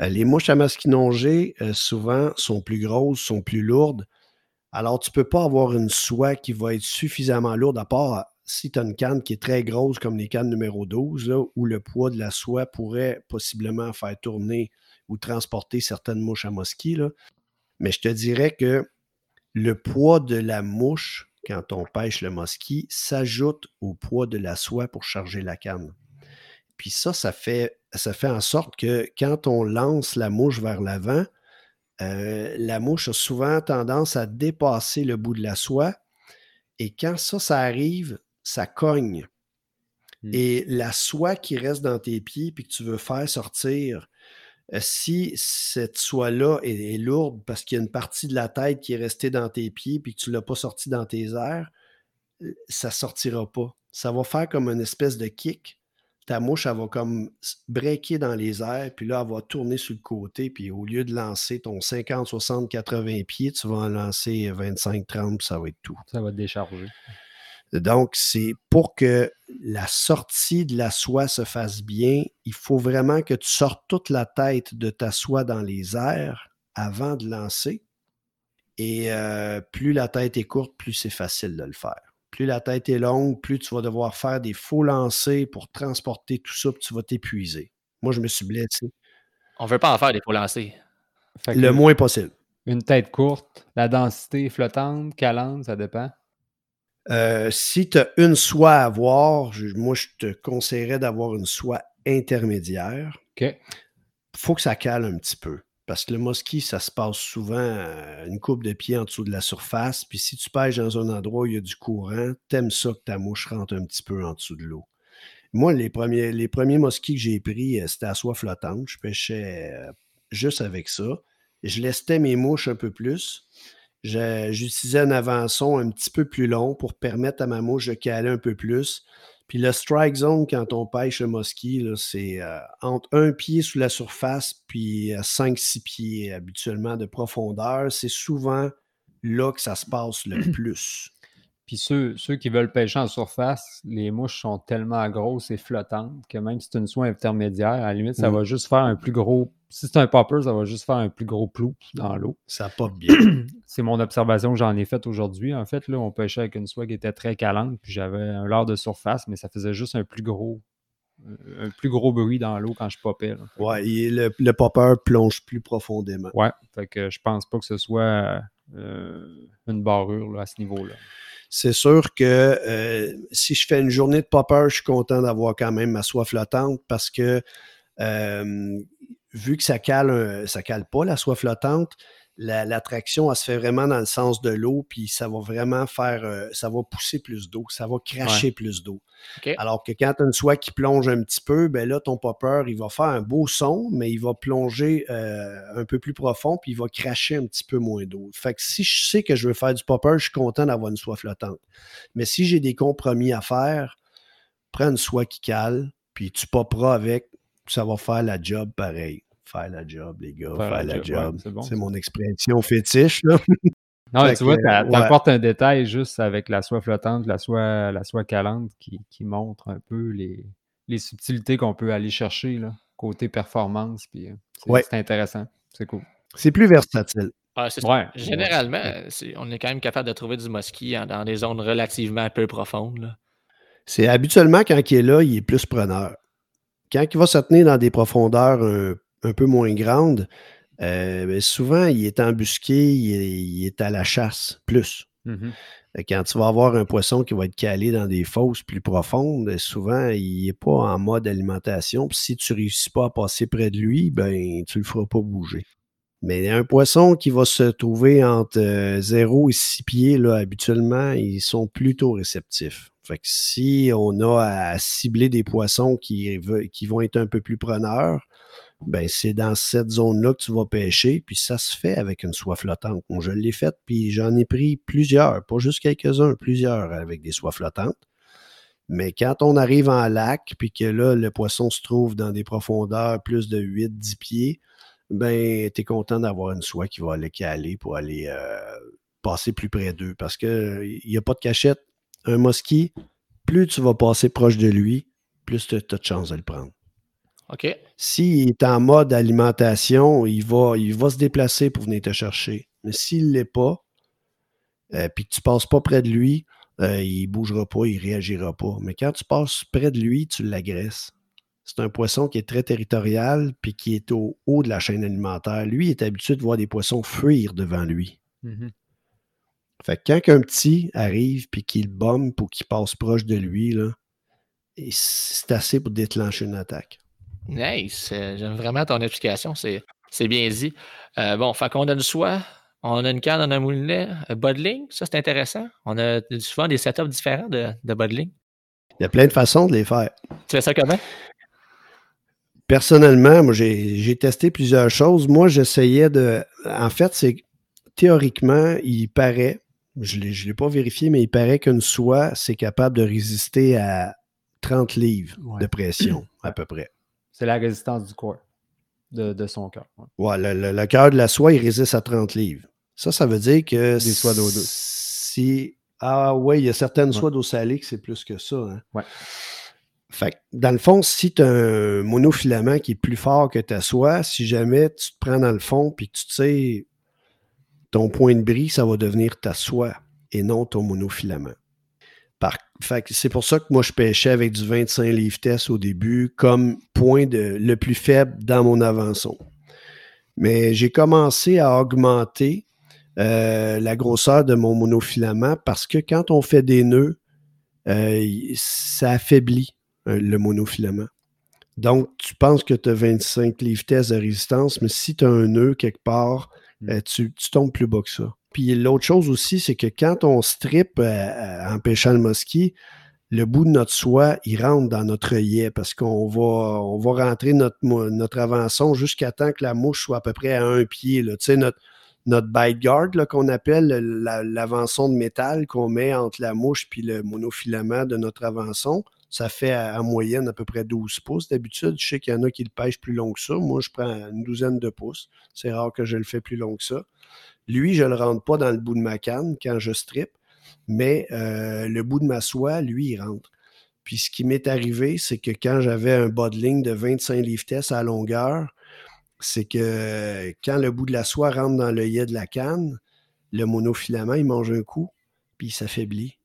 Euh, les mouches à masquinongé, euh, souvent, sont plus grosses, sont plus lourdes. Alors, tu ne peux pas avoir une soie qui va être suffisamment lourde, à part si tu as une canne qui est très grosse, comme les cannes numéro 12, où le poids de la soie pourrait possiblement faire tourner ou transporter certaines mouches à mosquée. Mais je te dirais que le poids de la mouche quand on pêche le mosquit s'ajoute au poids de la soie pour charger la canne. Puis ça, ça fait, ça fait en sorte que quand on lance la mouche vers l'avant, euh, la mouche a souvent tendance à dépasser le bout de la soie. Et quand ça, ça arrive, ça cogne. Mmh. Et la soie qui reste dans tes pieds puis que tu veux faire sortir, si cette soie-là est, lourde parce qu'il y a une partie de la tête qui est restée dans tes pieds puis que tu ne l'as pas sortie dans tes airs, euh, ça ne sortira pas. Ça va faire comme une espèce de kick. Ta mouche, elle va comme breaker dans les airs, puis là, elle va tourner sur le côté, puis au lieu de lancer ton 50, 60, 80 pieds, tu vas en lancer 25, 30, puis ça va être tout. Ça va te décharger. Donc, c'est pour que la sortie de la soie se fasse bien, il faut vraiment que tu sortes toute la tête de ta soie dans les airs avant de lancer. Et euh, plus la tête est courte, plus c'est facile de le faire. Plus la tête est longue, plus tu vas devoir faire des faux lancers pour transporter tout ça, puis tu vas t'épuiser. Moi, je me suis blessé. On ne veut pas en faire des faux lancers. Le moins possible. Une tête courte, la densité flottante, calante, ça dépend. Euh, si tu as une soie à avoir, moi, je te conseillerais d'avoir une soie intermédiaire. Il faut que ça cale un petit peu. Parce que le mosquit, ça se passe souvent une coupe de pied en dessous de la surface. Puis si tu pêches dans un endroit où il y a du courant, t'aimes ça que ta mouche rentre un petit peu en dessous de l'eau. Moi, les premiers, les premiers mosquits que j'ai pris, euh, c'était à soie flottante. Je pêchais euh, juste avec ça. Je lestais mes mouches un peu plus. J'utilisais un avançon un petit peu plus long pour permettre à ma mouche de caler un peu plus. Puis le strike zone, quand on pêche le mosquit, c'est euh, entre un pied sous la surface puis 5-6 euh, pieds habituellement de profondeur. C'est souvent là que ça se passe le plus. Puis ceux, ceux qui veulent pêcher en surface, les mouches sont tellement grosses et flottantes que même si c'est une soie intermédiaire, à la limite, ça mm. va juste faire un plus gros. Si c'est un popper, ça va juste faire un plus gros plou dans l'eau. Ça pop bien. c'est mon observation que j'en ai faite aujourd'hui. En fait, là, on pêchait avec une soie qui était très calante, puis j'avais un leurre de surface, mais ça faisait juste un plus gros un plus gros bruit dans l'eau quand je popais. Ouais, et le, le, popper plonge plus profondément. Ouais, fait que je pense pas que ce soit euh, une barrure à ce niveau-là c'est sûr que euh, si je fais une journée de popper, je suis content d'avoir quand même ma soie flottante parce que euh, vu que ça cale, ça cale pas la soie flottante, l'attraction, la, elle se fait vraiment dans le sens de l'eau, puis ça va vraiment faire, euh, ça va pousser plus d'eau, ça va cracher plus d'eau. Alors que quand tu as une soie qui plonge un petit peu, ben là, ton popper, il va faire un beau son, mais il va plonger euh, un peu plus profond, puis il va cracher un petit peu moins d'eau. Fait que si je sais que je veux faire du popper, je suis content d'avoir une soie flottante. Mais si j'ai des compromis à faire, prends une soie qui cale, puis tu popperas avec, ça va faire la job pareil faire la job, les gars, faire, la, job. c'est mon expression fétiche. Là. Non, tu vois, tu apportes un détail juste avec la soie flottante, la soie, la soie calante qui, montre un peu les, les subtilités qu'on peut aller chercher, là, côté performance. Puis euh, c'est intéressant. C'est cool. C'est plus versatile. Généralement, on est quand même capable de trouver du mosquit dans des zones relativement peu profondes. C'est habituellement quand il est là, il est plus preneur. Quand il va se tenir dans des profondeurs un un peu moins grande, euh, ben, souvent, il est embusqué, il est, à la chasse, plus. Mmh Quand tu vas avoir un poisson qui va être calé dans des fosses plus profondes, souvent, il n'est pas en mode alimentation. Puis si tu ne réussis pas à passer près de lui, ben, tu ne le feras pas bouger. Mais un poisson qui va se trouver entre 0 et 6 pieds, là, habituellement, ils sont plutôt réceptifs. Fait que si on a à cibler des poissons qui, vont être un peu plus preneurs, ben c'est dans cette zone-là que tu vas pêcher, puis ça se fait avec une soie flottante. Moi, je l'ai faite, puis j'en ai pris plusieurs, pas juste quelques-uns, plusieurs avec des soies flottantes. Mais quand on arrive en lac, puis que là, le poisson se trouve dans des profondeurs plus de 8-10 pieds, ben, tu es content d'avoir une soie qui va aller caler pour aller euh, passer plus près d'eux. Parce qu'il n'y a pas de cachette. Un mosquit, plus tu vas passer proche de lui, plus tu as de chance de le prendre. OK. S'il est en mode alimentation, il va, il va se déplacer pour venir te chercher. Mais s'il ne l'est pas, euh, puis que tu ne passes pas près de lui, euh, il ne bougera pas, il ne réagira pas. Mais quand tu passes près de lui, tu l'agresses. C'est un poisson qui est très territorial puis qui est au haut de la chaîne alimentaire. Lui il est habitué de voir des poissons fuir devant lui. Mm-hmm. Fait que quand un petit arrive puis qu'il bombe pour qu'il passe proche de lui, c'est assez pour déclencher une attaque. Nice. Euh, j'aime vraiment ton explication. C'est, bien dit. Euh, bon, fait qu'on a une soie, on a une canne, on a un moulinet, un bodling. Ça, c'est intéressant. On a souvent des setups différents de, de bodling. Il y a plein de façons de les faire. Tu fais ça comment? Personnellement, moi, j'ai, testé plusieurs choses. Moi, j'essayais de. En fait, c'est théoriquement, il paraît, je ne l'ai pas vérifié, mais il paraît qu'une soie, c'est capable de résister à 30 livres de pression, à peu près. C'est la résistance du corps, de, son cœur. Ouais, le, cœur de la soie, il résiste à 30 livres. Ça, ça veut dire que. Des soies d'eau douce. Si. Ah oui, il y a certaines soies d'eau salée que c'est plus que ça. Hein. Ouais. Fait dans le fond, si tu as un monofilament qui est plus fort que ta soie, si jamais tu te prends dans le fond puis que tu sais ton point de bris, ça va devenir ta soie et non ton monofilament c'est pour ça que moi, je pêchais avec du 25 livres test au début comme point de, le plus faible dans mon avançon. Mais j'ai commencé à augmenter euh, la grosseur de mon monofilament parce que quand on fait des nœuds, euh, ça affaiblit euh, le monofilament. Donc, tu penses que tu as 25 livres test de résistance, mais si tu as un nœud quelque part, mm. tu, tu tombes plus bas que ça. Puis l'autre chose aussi, c'est que quand on strip euh, euh, en pêchant le mosquit, le bout de notre soie, il rentre dans notre œillet parce qu'on va, on va rentrer notre, notre avançon jusqu'à temps que la mouche soit à peu près à un pied. Tu sais, notre, notre bite guard qu'on appelle l'avançon de métal qu'on met entre la mouche puis le monofilament de notre avançon. Ça fait en moyenne à peu près 12 pouces. D'habitude, je sais qu'il y en a qui le pêchent plus long que ça. Moi, je prends une douzaine de pouces. C'est rare que je le fais plus long que ça. Lui, je ne le rentre pas dans le bout de ma canne quand je strip, mais euh, le bout de ma soie, lui, il rentre. Puis ce qui m'est arrivé, c'est que quand j'avais un bas de ligne de 25 livres à longueur, c'est que quand le bout de la soie rentre dans l'œillet de la canne, le monofilament, il mange un coup, puis il s'affaiblit.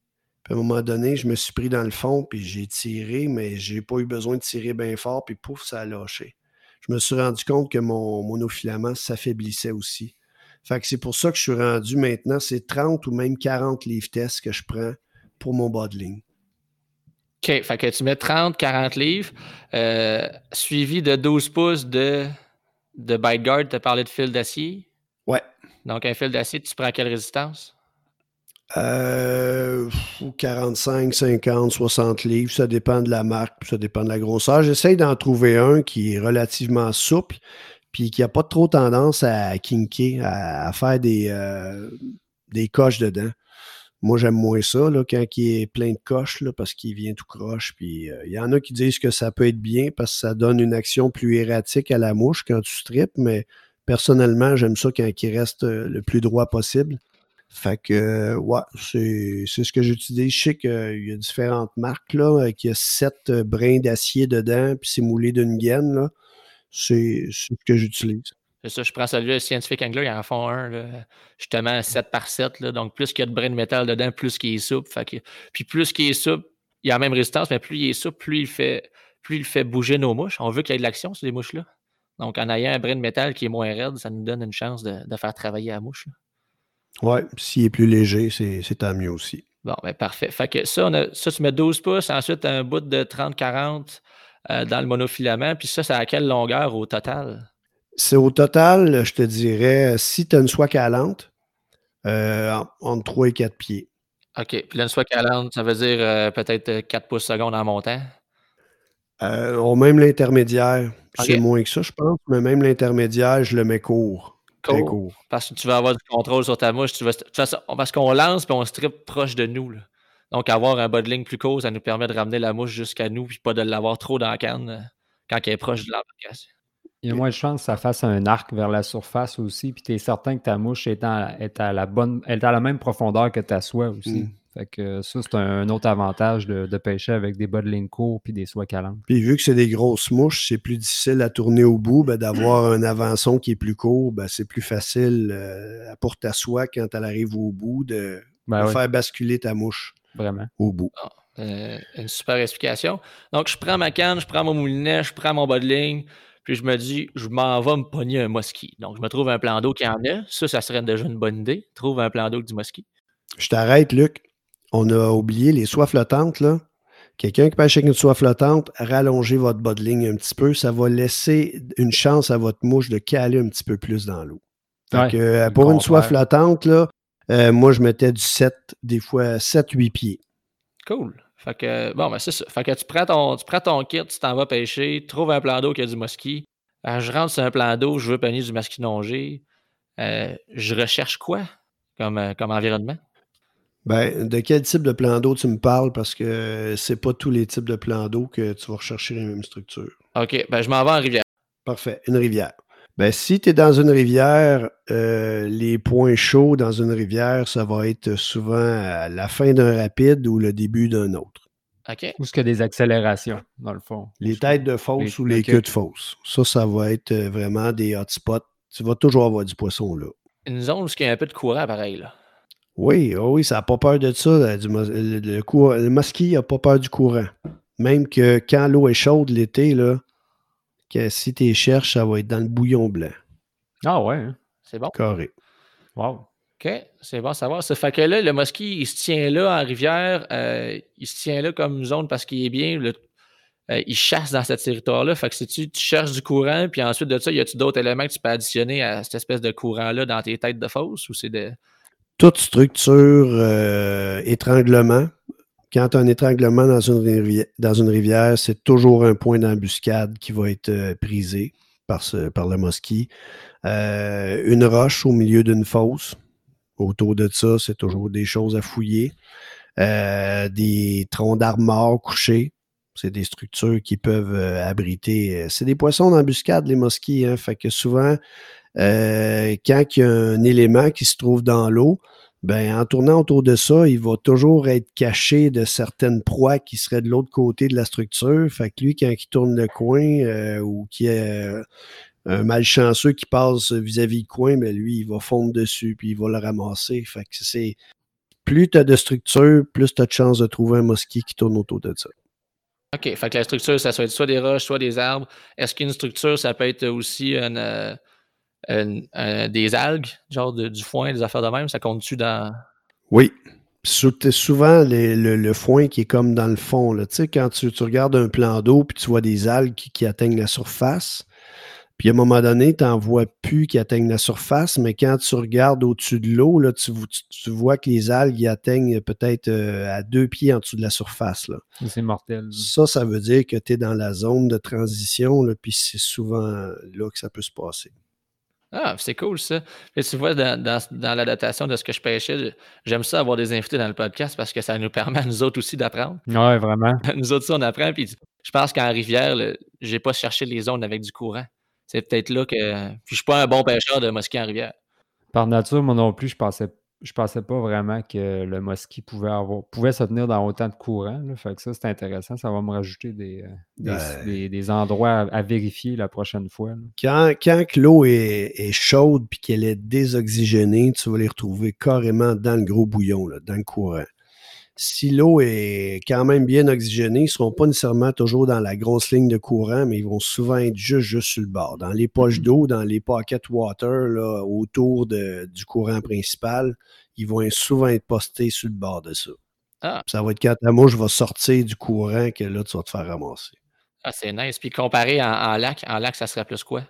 Puis à un moment donné, je me suis pris dans le fond, puis j'ai tiré, mais j'ai pas eu besoin de tirer bien fort, puis pouf, ça a lâché. Je me suis rendu compte que mon monofilament s'affaiblissait aussi. Fait que c'est pour ça que je suis rendu maintenant, c'est 30 ou même 40 livres tests que je prends pour mon bas de ligne. OK, fait que tu mets 30, 40 livres, euh, suivi de 12 pouces de, de bite guard, tu as parlé de fil d'acier? Ouais. Donc un fil d'acier, tu prends quelle résistance? Euh, 45, 50, 60 livres, ça dépend de la marque, ça dépend de la grosseur. J'essaye d'en trouver un qui est relativement souple, puis qui n'a pas trop tendance à kinker, à, faire des, euh, des coches dedans. Moi, j'aime moins ça, là, quand il est plein de coches, là, parce qu'il vient tout croche. Puis euh, il y en a qui disent que ça peut être bien parce que ça donne une action plus erratique à la mouche quand tu strips, mais personnellement, j'aime ça quand il reste euh, le plus droit possible. Fait que, ouais, c'est, ce que j'utilise. Je sais qu'il y a différentes marques, là, qu'il y a sept brins d'acier dedans, puis c'est moulé d'une gaine, là. C'est ce que j'utilise. C'est ça, je prends celui de Scientific Angler, ils en font un, justement 7 par 7. donc, plus qu'il y a de brin de métal dedans, plus qu'il est souple. puis plus qu'il est souple, il a la même résistance, mais plus il est souple, plus il fait, plus il fait bouger nos mouches. On veut qu'il y ait de l'action sur les mouches-là. Donc, en ayant un brin de métal qui est moins raide, ça nous donne une chance de, faire travailler la mouche. Oui, s'il est plus léger, c'est tant mieux aussi. Bon, ben parfait. Fait que ça, on a, ça, tu mets 12 pouces, ensuite un bout de 30-40 euh, dans le monofilament, puis ça, c'est à quelle longueur au total? C'est au total, je te dirais, si tu as une soie calante, euh, entre 3 et 4 pieds. OK. Puis là, une soie calante, ça veut dire euh, peut-être 4 pouces secondes en montant? Euh, même l'intermédiaire. C'est moins que ça, je pense, mais même l'intermédiaire, je le mets court. Court. Parce que tu vas avoir du contrôle sur ta mouche. Tu vas, parce qu'on lance et on strip proche de nous. Donc, avoir un bas de ligne plus court, ça nous permet de ramener la mouche jusqu'à nous puis pas de l'avoir trop dans la canne euh, quand elle est proche de l'embarcation. Il y a moins de chance que ça fasse un arc vers la surface aussi, puis tu es certain que ta mouche est, est, à la bonne, est à la même profondeur que ta soie aussi. Mm. Fait que ça, c'est un autre avantage de, pêcher avec des bas de ligne courts puis des soies calantes. Puis vu que c'est des grosses mouches, c'est plus difficile à tourner au bout. Ben, d'avoir un avançon qui est plus court, ben, c'est plus facile euh, pour ta soie quand elle arrive au bout de, ben faire basculer ta mouche Vraiment. au bout. Ah, euh, une super explication. Donc, je prends ma canne, je prends mon moulinet, je prends mon bas de ligne, puis je me dis, je m'en vais me pogner un mosquit. Donc, je me trouve un plan d'eau qui en a. Ça, ça serait déjà une bonne idée. Trouve un plan d'eau du mosquit. Je t'arrête, Luc on a oublié les soies flottantes. Là. Quelqu'un qui pêche avec une soie flottante, rallongez votre bas de ligne un petit peu. Ça va laisser une chance à votre mouche de caler un petit peu plus dans l'eau. Euh, pour une soie flottante, là, euh, moi, je mettais du 7, des fois 7-8 pieds. Cool. Fait que, bon, ben c'est ça. Fait que tu prends ton, tu prends ton kit, tu t'en vas pêcher, trouves un plan d'eau qui a du mosquit. Euh, je rentre sur un plan d'eau, je veux pogner du masquinongé. je recherche quoi comme, comme environnement? Ben, de quel type de plan d'eau tu me parles? Parce que c'est pas tous les types de plans d'eau que tu vas rechercher les mêmes structures. OK, ben je m'en vais en rivière. Parfait, une rivière. Ben, si tu es dans une rivière, euh, les points chauds dans une rivière, ça va être souvent à la fin d'un rapide ou le début d'un autre. OK. Ou ce que des accélérations, dans le fond. Les têtes de fosse ou les queues de fosse. Ça, ça va être euh, vraiment des hotspots. Tu vas toujours avoir du poisson là. Une zone où il y a un peu de courant, pareil, là. Oui, oh oui, ça n'a pas peur de ça. le, le, mosquit n'a pas peur du courant. Même que quand l'eau est chaude l'été, là, que si tu cherches, ça va être dans le bouillon blanc. Ah ouais. Hein? C'est bon. Carré. Wow. OK, c'est bon à savoir. Ça fait que là, le mosquit, il se tient là en rivière. Euh, il se tient là comme zone parce qu'il est bien. Euh, il chasse dans ce territoire-là. Fait que si tu, tu, cherches du courant, puis ensuite de ça, y a-tu d'autres éléments que tu peux additionner à cette espèce de courant-là dans tes têtes de fosse ou c'est de toute structure euh, étranglement. Quand un étranglement dans une, rivière, c'est toujours un point d'embuscade qui va être euh, prisé par, par le mosquit. Euh, une roche au milieu d'une fosse. Autour de ça, c'est toujours des choses à fouiller. des troncs d'arbres couchés. C'est des structures qui peuvent abriter. C'est des poissons d'embuscade, les mosquits. Hein, fait que souvent, euh, quand il y a un élément qui se trouve dans l'eau, ben, en tournant autour de ça, il va toujours être caché de certaines proies qui seraient de l'autre côté de la structure. Fait que lui, quand il tourne le coin euh, ou qu'il euh, un malchanceux qui passe vis-à-vis du coin, ben lui, il va fondre dessus puis il va le ramasser. Fait que c'est plus tu as de structure, plus tu as de chances de trouver un mosquit qui tourne autour de ça. OK. Fait que la structure, ça peut être soit des roches, soit des arbres. Est-ce qu'une structure, ça peut être aussi une des algues, genre du foin, des affaires de même, ça compte-tu dans? Oui. Souvent, le, foin qui est comme dans le fond. Tu sais, quand tu, regardes un plan d'eau puis tu vois des algues qui, atteignent la surface, puis à un moment donné, tu n'en vois plus qui atteignent la surface, mais quand tu regardes au-dessus de l'eau, là, tu, vois que les algues atteignent peut-être euh, à deux pieds en dessous de la surface. C'est mortel. Ça, ça veut dire que tu es dans la zone de transition, puis c'est souvent là que ça peut se passer. Ah, c'est cool ça. Et tu vois, dans, dans, l'adaptation de ce que je pêchais, j'aime ça avoir des invités dans le podcast parce que ça nous permet à nous autres aussi d'apprendre. Oui, vraiment. Nous autres aussi, on apprend. Puis je pense qu'en rivière, je n'ai pas cherché les zones avec du courant. C'est peut-être là que. Puis je suis pas un bon pêcheur de mosquée en rivière. Par nature, moi non plus, je pensais je pensais pas vraiment que le mosquit pouvait avoir pouvait se tenir dans autant de courant. Fait que ça, c'est intéressant. Ça va me rajouter des, euh, des, endroits à, vérifier la prochaine fois. Quand, quand l'eau est, chaude et qu'elle est désoxygénée, tu vas les retrouver carrément dans le gros bouillon, là, dans le courant. Si l'eau est quand même bien oxygénée, ils ne seront pas nécessairement toujours dans la grosse ligne de courant, mais ils vont souvent être juste, juste sur le bord. Dans les poches mm-hmm. d'eau, dans les pocket water, là, autour de, du courant principal, ils vont souvent être postés sur le bord de ça. Ah. Ça va être quand ta mouche va sortir du courant que là, tu vas te faire ramasser. Ah, c'est nice. Puis comparé en, lac, en lac, ça serait plus quoi?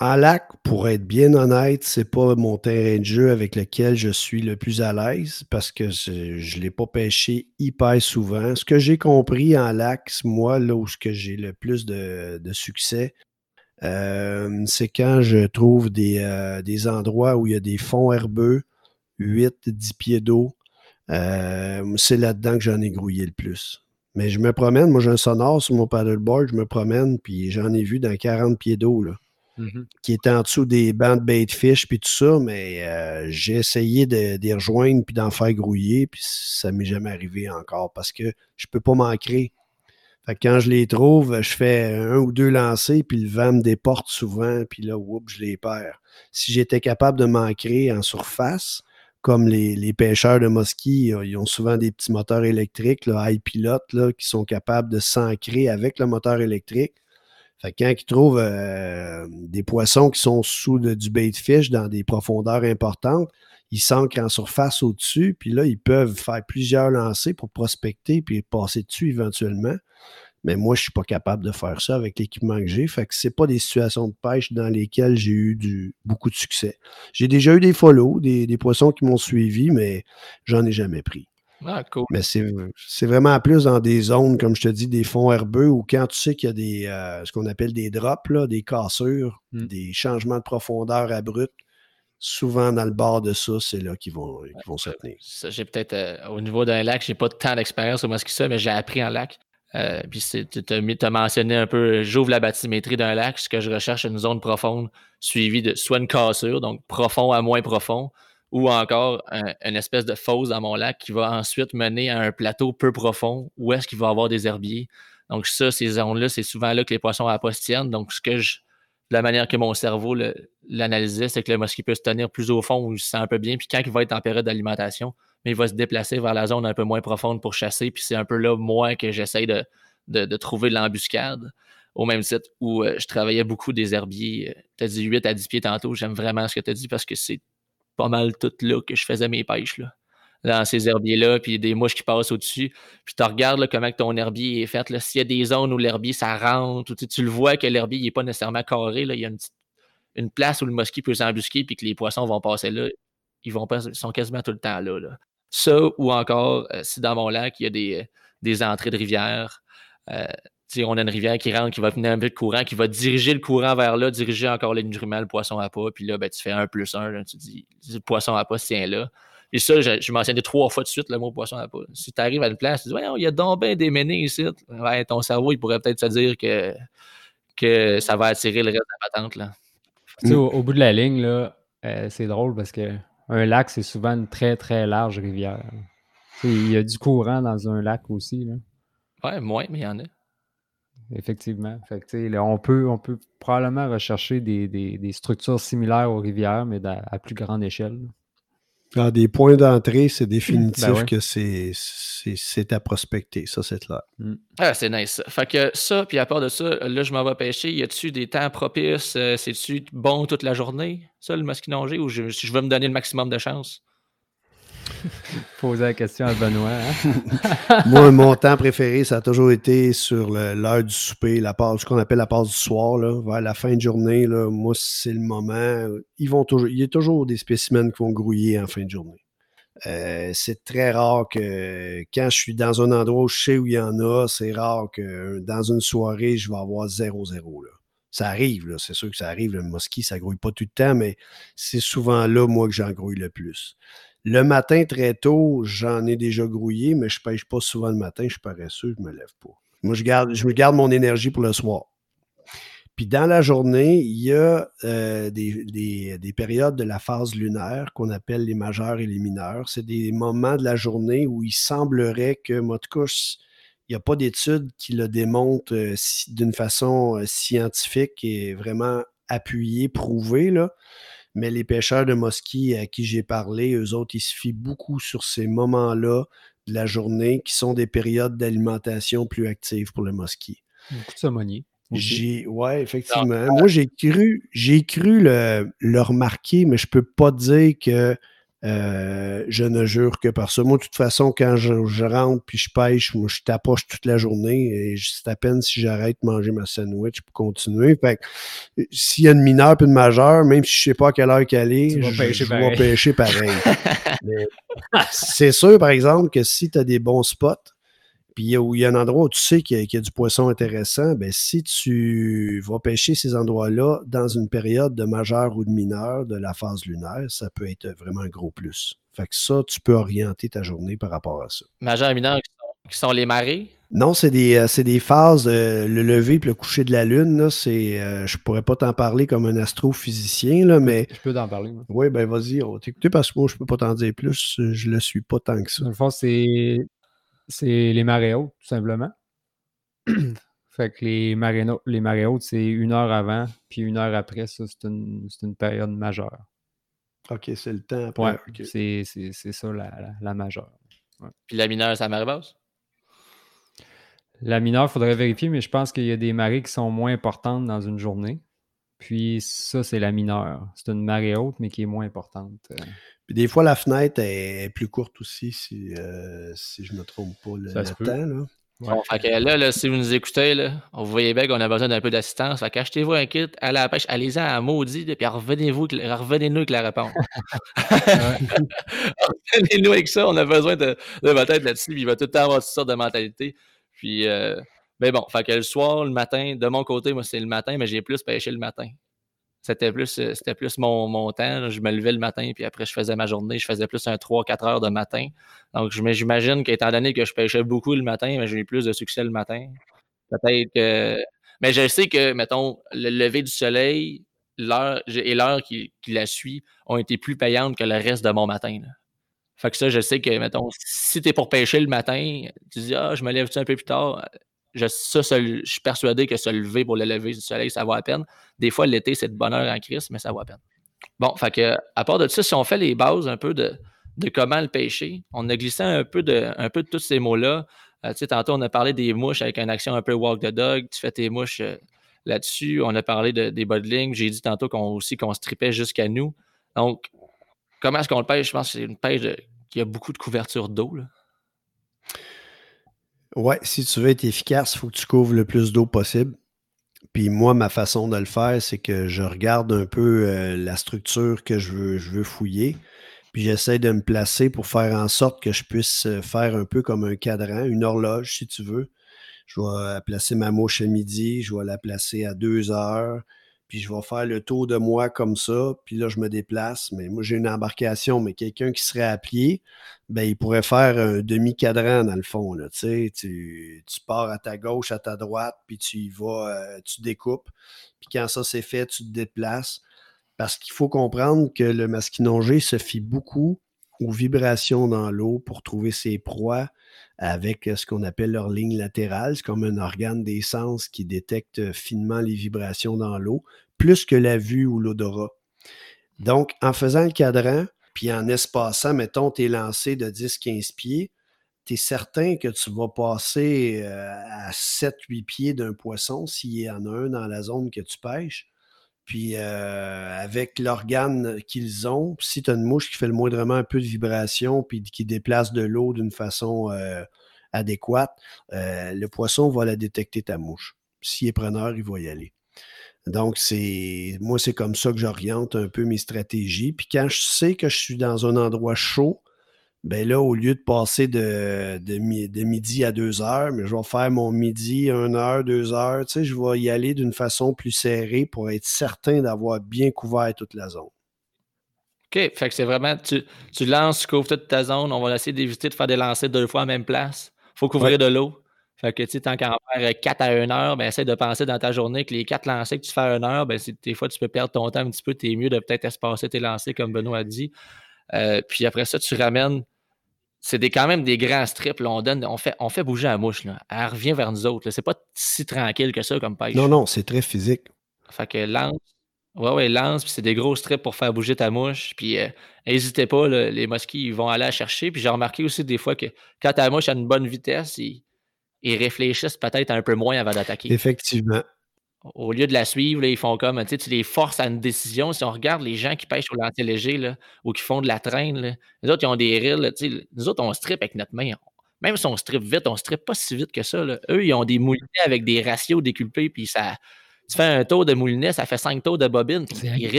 En lac, pour être bien honnête, c'est pas mon terrain de jeu avec lequel je suis le plus à l'aise parce que je ne l'ai pas pêché hyper souvent. Ce que j'ai compris en lac, moi, là où j'ai le plus de, succès, euh, c'est quand je trouve des, euh, des, endroits où il y a des fonds herbeux, 8-10 pieds d'eau. Euh, c'est là-dedans que j'en ai grouillé le plus. Mais je me promène, moi j'ai un sonore sur mon paddleboard, je me promène, puis j'en ai vu dans 40 pieds d'eau, là. Mm-hmm. Qui est en dessous des bancs de bait fish puis tout ça, mais euh, j'ai essayé de, les rejoindre puis d'en faire grouiller, puis ça m'est jamais arrivé encore parce que je peux pas manquer. Fait quand je les trouve, je fais un ou deux lancers, puis le vent me déporte souvent, puis là, whoop, je les perds. Si j'étais capable de m'ancrer en surface, comme les, pêcheurs de mosquées, ils ont souvent des petits moteurs électriques, high pilot, qui sont capables de s'ancrer avec le moteur électrique. Fait quand ils trouvent euh, des poissons qui sont sous du bait fish dans des profondeurs importantes, ils s'ancrent en surface au-dessus, puis là, ils peuvent faire plusieurs lancers pour prospecter puis passer dessus éventuellement. Mais moi, je ne suis pas capable de faire ça avec l'équipement que j'ai. Fait que pas des situations de pêche dans lesquelles j'ai eu beaucoup de succès. J'ai déjà eu des follow, des, poissons qui m'ont suivi, mais j'en ai jamais pris. Ah, cool. Mais c'est vraiment plus dans des zones, comme je te dis, des fonds herbeux ou quand tu sais qu'il y a des euh, ce qu'on appelle des drops, là, des cassures, hmm. des changements de profondeur abrupts. Souvent dans le bord de ça, c'est là qu'ils vont, vont se tenir. J'ai peut-être euh, au niveau d'un lac, j'ai pas tant d'expérience au ça, mais j'ai appris en lac. Euh, puis tu as, mentionné un peu, j'ouvre la bathymétrie d'un lac, ce que je recherche une zone profonde suivie de soit une cassure, donc profond à moins profond, ou encore une espèce de fosse dans mon lac qui va ensuite mener à un plateau peu profond où est-ce qu'il va y avoir des herbiers. Donc ça, ces zones-là, c'est souvent là que les poissons tiennent. Donc ce que je, la manière que mon cerveau l'analysait, c'est que le mosquito peut se tenir plus au fond où il se sent un peu bien. Puis quand il va être en période d'alimentation, il va se déplacer vers la zone un peu moins profonde pour chasser. Puis c'est un peu là, moi, que j'essaye de, de, trouver de l'embuscade. Au même titre où euh, je travaillais beaucoup des herbiers. Euh, tu as dit 8 à 10 pieds tantôt. J'aime vraiment ce que tu as dit parce que c'est pas mal tout là que je faisais mes pêches. Là dans ces herbiers-là, puis des mouches qui passent au-dessus. Puis tu regardes comment ton herbier est fait. S'il y a des zones où l'herbier, ça rentre, tu, tu, le vois que l'herbier n'est pas nécessairement carré. Là. Il y a une, une place où le mosquit peut s'embusquer, puis que les poissons vont passer là. Ils, vont sont quasiment tout le temps là. là. Ça, ou encore, euh, si dans mon lac, il y a des, euh, des entrées de rivière, euh, on a une rivière qui rentre, qui va venir un peu de courant, qui va diriger le courant vers là, diriger encore les nutriments, le poisson à pas, puis là, ben, tu fais un plus un, tu dis, le poisson à pas tient là. Et ça, je, je trois fois de suite le mot poisson à pas. Si tu arrives à une place, tu dis, il y a donc bien des ménés ici. Ouais, ton cerveau, il pourrait peut-être se dire que, que ça va attirer le reste de la patente. Là. Au, bout de la ligne, là, c'est drôle parce que un lac, c'est souvent une très, très large rivière. Il y a du courant dans un lac aussi. Là. Ouais, moins, mais il y en a. Effectivement. Fait on, peut, on peut probablement rechercher des, structures similaires aux rivières, mais à plus grande échelle. À des points d'entrée, c'est définitif ben que c'est à prospecter. Ça, c'est là. Mm. Ah, c'est nice. Fait que ça, puis à part de ça, là, je m'en vais pêcher. Y a-tu des temps propices? Euh, c'est-tu bon toute la journée, ça, le mosquinongé, ou je, je veux me donner le maximum de chance? Poser la question à Benoît. Hein? Moi, mon temps préféré, ça a toujours été sur l'heure du souper, la ce qu'on appelle la pause du soir, là, vers la fin de journée. Là, moi, c'est le moment. Ils vont toujours, il y a toujours des spécimens qui vont grouiller en fin de journée. Euh, c'est très rare que quand je suis dans un endroit où je sais où il y en a, c'est rare que dans une soirée, je vais avoir 0-0. Ça arrive, c'est sûr que ça arrive. Le mosquit, ça grouille pas tout le temps, mais c'est souvent là, moi, que j'en grouille le plus. Le matin, très tôt, j'en ai déjà grouillé, mais je ne pêche pas souvent le matin. Je suis paresseux, je ne me lève pas. Moi, je garde, garde mon énergie pour le soir. Puis dans la journée, il y a euh, des, périodes de la phase lunaire qu'on appelle les majeurs et les mineurs. C'est des moments de la journée où il semblerait que, moi, il n'y a pas d'études qui le démontrent euh, d'une façon euh, scientifique et vraiment appuyée, prouvée. Mais les pêcheurs de mosquées à qui j'ai parlé, eux autres, ils se fient beaucoup sur ces moments-là de la journée qui sont des périodes d'alimentation plus actives pour le mosquée. Beaucoup de sommonie. J'ai, ouais, effectivement. Moi, j'ai cru, j'ai cru le, le, remarquer, mais je peux pas dire que euh, je ne jure que par ça. Moi, de toute façon, quand je, rentre puis je pêche, moi, je tapoche toute la journée et c'est à peine si j'arrête de manger ma sandwich pour continuer. Fait s'il y a une mineure puis une majeure, même si je sais pas à quelle heure qu'elle est, je, vais pêcher pareil. c'est sûr, par exemple, que si tu as des bons spots, puis où il y a un endroit où tu sais qu'il y, a du poisson intéressant, ben si tu vas pêcher ces endroits-là dans une période de majeur ou de mineur de la phase lunaire, ça peut être vraiment un gros plus. Fait que ça, tu peux orienter ta journée par rapport à ça. Majeur et mineur, qui sont, les marées? Non, c'est des, euh, des, phases, euh, le lever et le coucher de la lune. Là, c'est, euh, je pourrais pas t'en parler comme un astrophysicien, là, mais. Je peux t'en parler. Oui, ben vas-y, on t'écouter parce que moi, je peux pas t'en dire plus. Je le suis pas tant que ça. Dans le fond, c'est c'est les marées hautes, tout simplement. fait que les marées, les marées hautes, c'est une heure avant, puis une heure après, ça, c'est une, une, période majeure. OK, c'est le temps après. c'est ça la, la, majeure. Puis la mineure, c'est la marée basse? La mineure, il faudrait vérifier, mais je pense qu'il y a des marées qui sont moins importantes dans une journée. Puis ça, c'est la mineure. C'est une marée haute, mais qui est moins importante. Euh. Puis des fois, la fenêtre est plus courte aussi, si, euh, si je ne me trompe pas le, temps. Là. Bon, fait que là, là, si vous nous écoutez, là, vous voyez bien qu'on a besoin d'un peu d'assistance. Fait qu'achetez-vous un kit, allez à la pêche, allez-y à maudit, puis revenez-vous, revenez-nous avec la réponse. revenez-nous avec ça, on a besoin de, de votre aide là-dessus, puis il va tout le temps avoir toutes sortes de mentalités. Puis, euh, mais bon, fait que le soir, le matin, de mon côté, moi, c'est le matin, mais j'ai plus pêché le matin. C'était plus, euh, c'était plus mon, mon, temps. Je me levais le matin, puis après, je faisais ma journée. Je faisais plus un 3-4 heures de matin. Donc, j'imagine qu'étant donné que je pêchais beaucoup le matin, j'ai eu plus de succès le matin. Peut-être que. Mais je sais que, mettons, le lever du soleil l'heure et l'heure qui, qui, la suit ont été plus payantes que le reste de mon matin. Fait que ça, je sais que, mettons, si tu es pour pêcher le matin, tu dis, ah, je me lève-tu un peu plus tard? Je, suis persuadé que se lever pour le lever du soleil, ça vaut à peine. Des fois, l'été, c'est de bonheur en crise, mais ça vaut à peine. Bon, à part de ça, si on fait les bases un peu de, comment le pêcher, on a glissé un peu de, tous ces mots-là. Euh, tu sais, tantôt, on a parlé des mouches avec une action un peu walk the dog. Tu fais tes mouches euh, là-dessus. On a parlé de, des bodlings. J'ai dit tantôt qu'on aussi qu'on stripait jusqu'à nous. Donc, comment est-ce qu'on le pêche? Je pense que c'est une pêche qui a beaucoup de couverture d'eau. Ouais, si tu veux être efficace, il faut que tu couvres le plus d'eau possible. Puis moi, ma façon de le faire, c'est que je regarde un peu euh, la structure que je veux, je veux fouiller. Puis j'essaie de me placer pour faire en sorte que je puisse euh, faire un peu comme un cadran, une horloge, si tu veux. Je vais placer ma mouche à midi, je vais la placer à deux heures, puis je vais faire le tour de moi comme ça, puis là, je me déplace. Mais moi, j'ai une embarcation, mais quelqu'un qui serait à pied, ben, il pourrait faire un demi-cadran dans le fond. Là, tu, tu pars à ta gauche, à ta droite, puis tu y vas, euh, tu découpes. Puis quand ça c'est fait, tu te déplaces. Parce qu'il faut comprendre que le masquinongé se fie beaucoup aux vibrations dans l'eau pour trouver ses proies avec ce qu'on appelle leur ligne latérale. C'est comme un organe des sens qui détecte finement les vibrations dans l'eau, plus que la vue ou l'odorat. Donc, en faisant le cadran, puis en espaçant, mettons, tes lancers de 10-15 pieds, tu es certain que tu vas passer euh, à 7-8 pieds d'un poisson s'il y en a un dans la zone que tu pêches. Puis euh, avec l'organe qu'ils ont, si tu as une mouche qui fait le moindrement un peu de vibration puis qui déplace de l'eau d'une façon euh, adéquate, le poisson va la détecter ta mouche. S'il est preneur, il va y aller. Donc, c'est moi, c'est comme ça que j'oriente un peu mes stratégies. Puis quand je sais que je suis dans un endroit chaud, ben là, au lieu de passer de, de, midi à deux heures, mais je vais faire mon midi, une heure, deux heures, tu sais, je vais y aller d'une façon plus serrée pour être certain d'avoir bien couvert toute la zone. OK, fait que c'est vraiment, tu, tu lances, tu couvres toute ta zone, on va essayer d'éviter de faire des lancers deux fois à la même place. Il faut couvrir de l'eau. Fait que, tu sais, tant qu'à en faire 4 à 1 heure, ben, essaie de penser dans ta journée que les 4 lancers que tu fais à 1 heure, ben, des fois, tu peux perdre ton temps un petit peu. Tu es mieux de peut-être espacer tes lancers, comme Benoît a dit. Euh, puis après ça, tu ramènes. C'est des, quand même des grands strips. on, donne, on, fait, on fait bouger la mouche. Là. Elle revient vers nous autres. C'est pas si tranquille que ça comme pêche. Non, non, c'est très physique. Fait que lance, Ouais, ouais, lance, puis c'est des gros strips pour faire bouger ta mouche. Puis n'hésitez pas, les mosquits, ils vont aller la chercher. Puis j'ai remarqué aussi des fois que quand ta mouche a une bonne vitesse, ils, réfléchissent peut-être un peu moins avant d'attaquer. Effectivement. Au lieu de la suivre, ils font comme, tu les forces à une décision. Si on regarde les gens qui pêchent au lancer léger ou qui font de la traîne, les autres, ils ont des reels. Nous autres, on strip avec notre main. Même si on strip vite, on strip pas si vite que ça. Eux, ils ont des moulinets avec des ratios déculpés, puis ça, tu fais un tour de moulinet, ça fait cinq tours de bobine, puis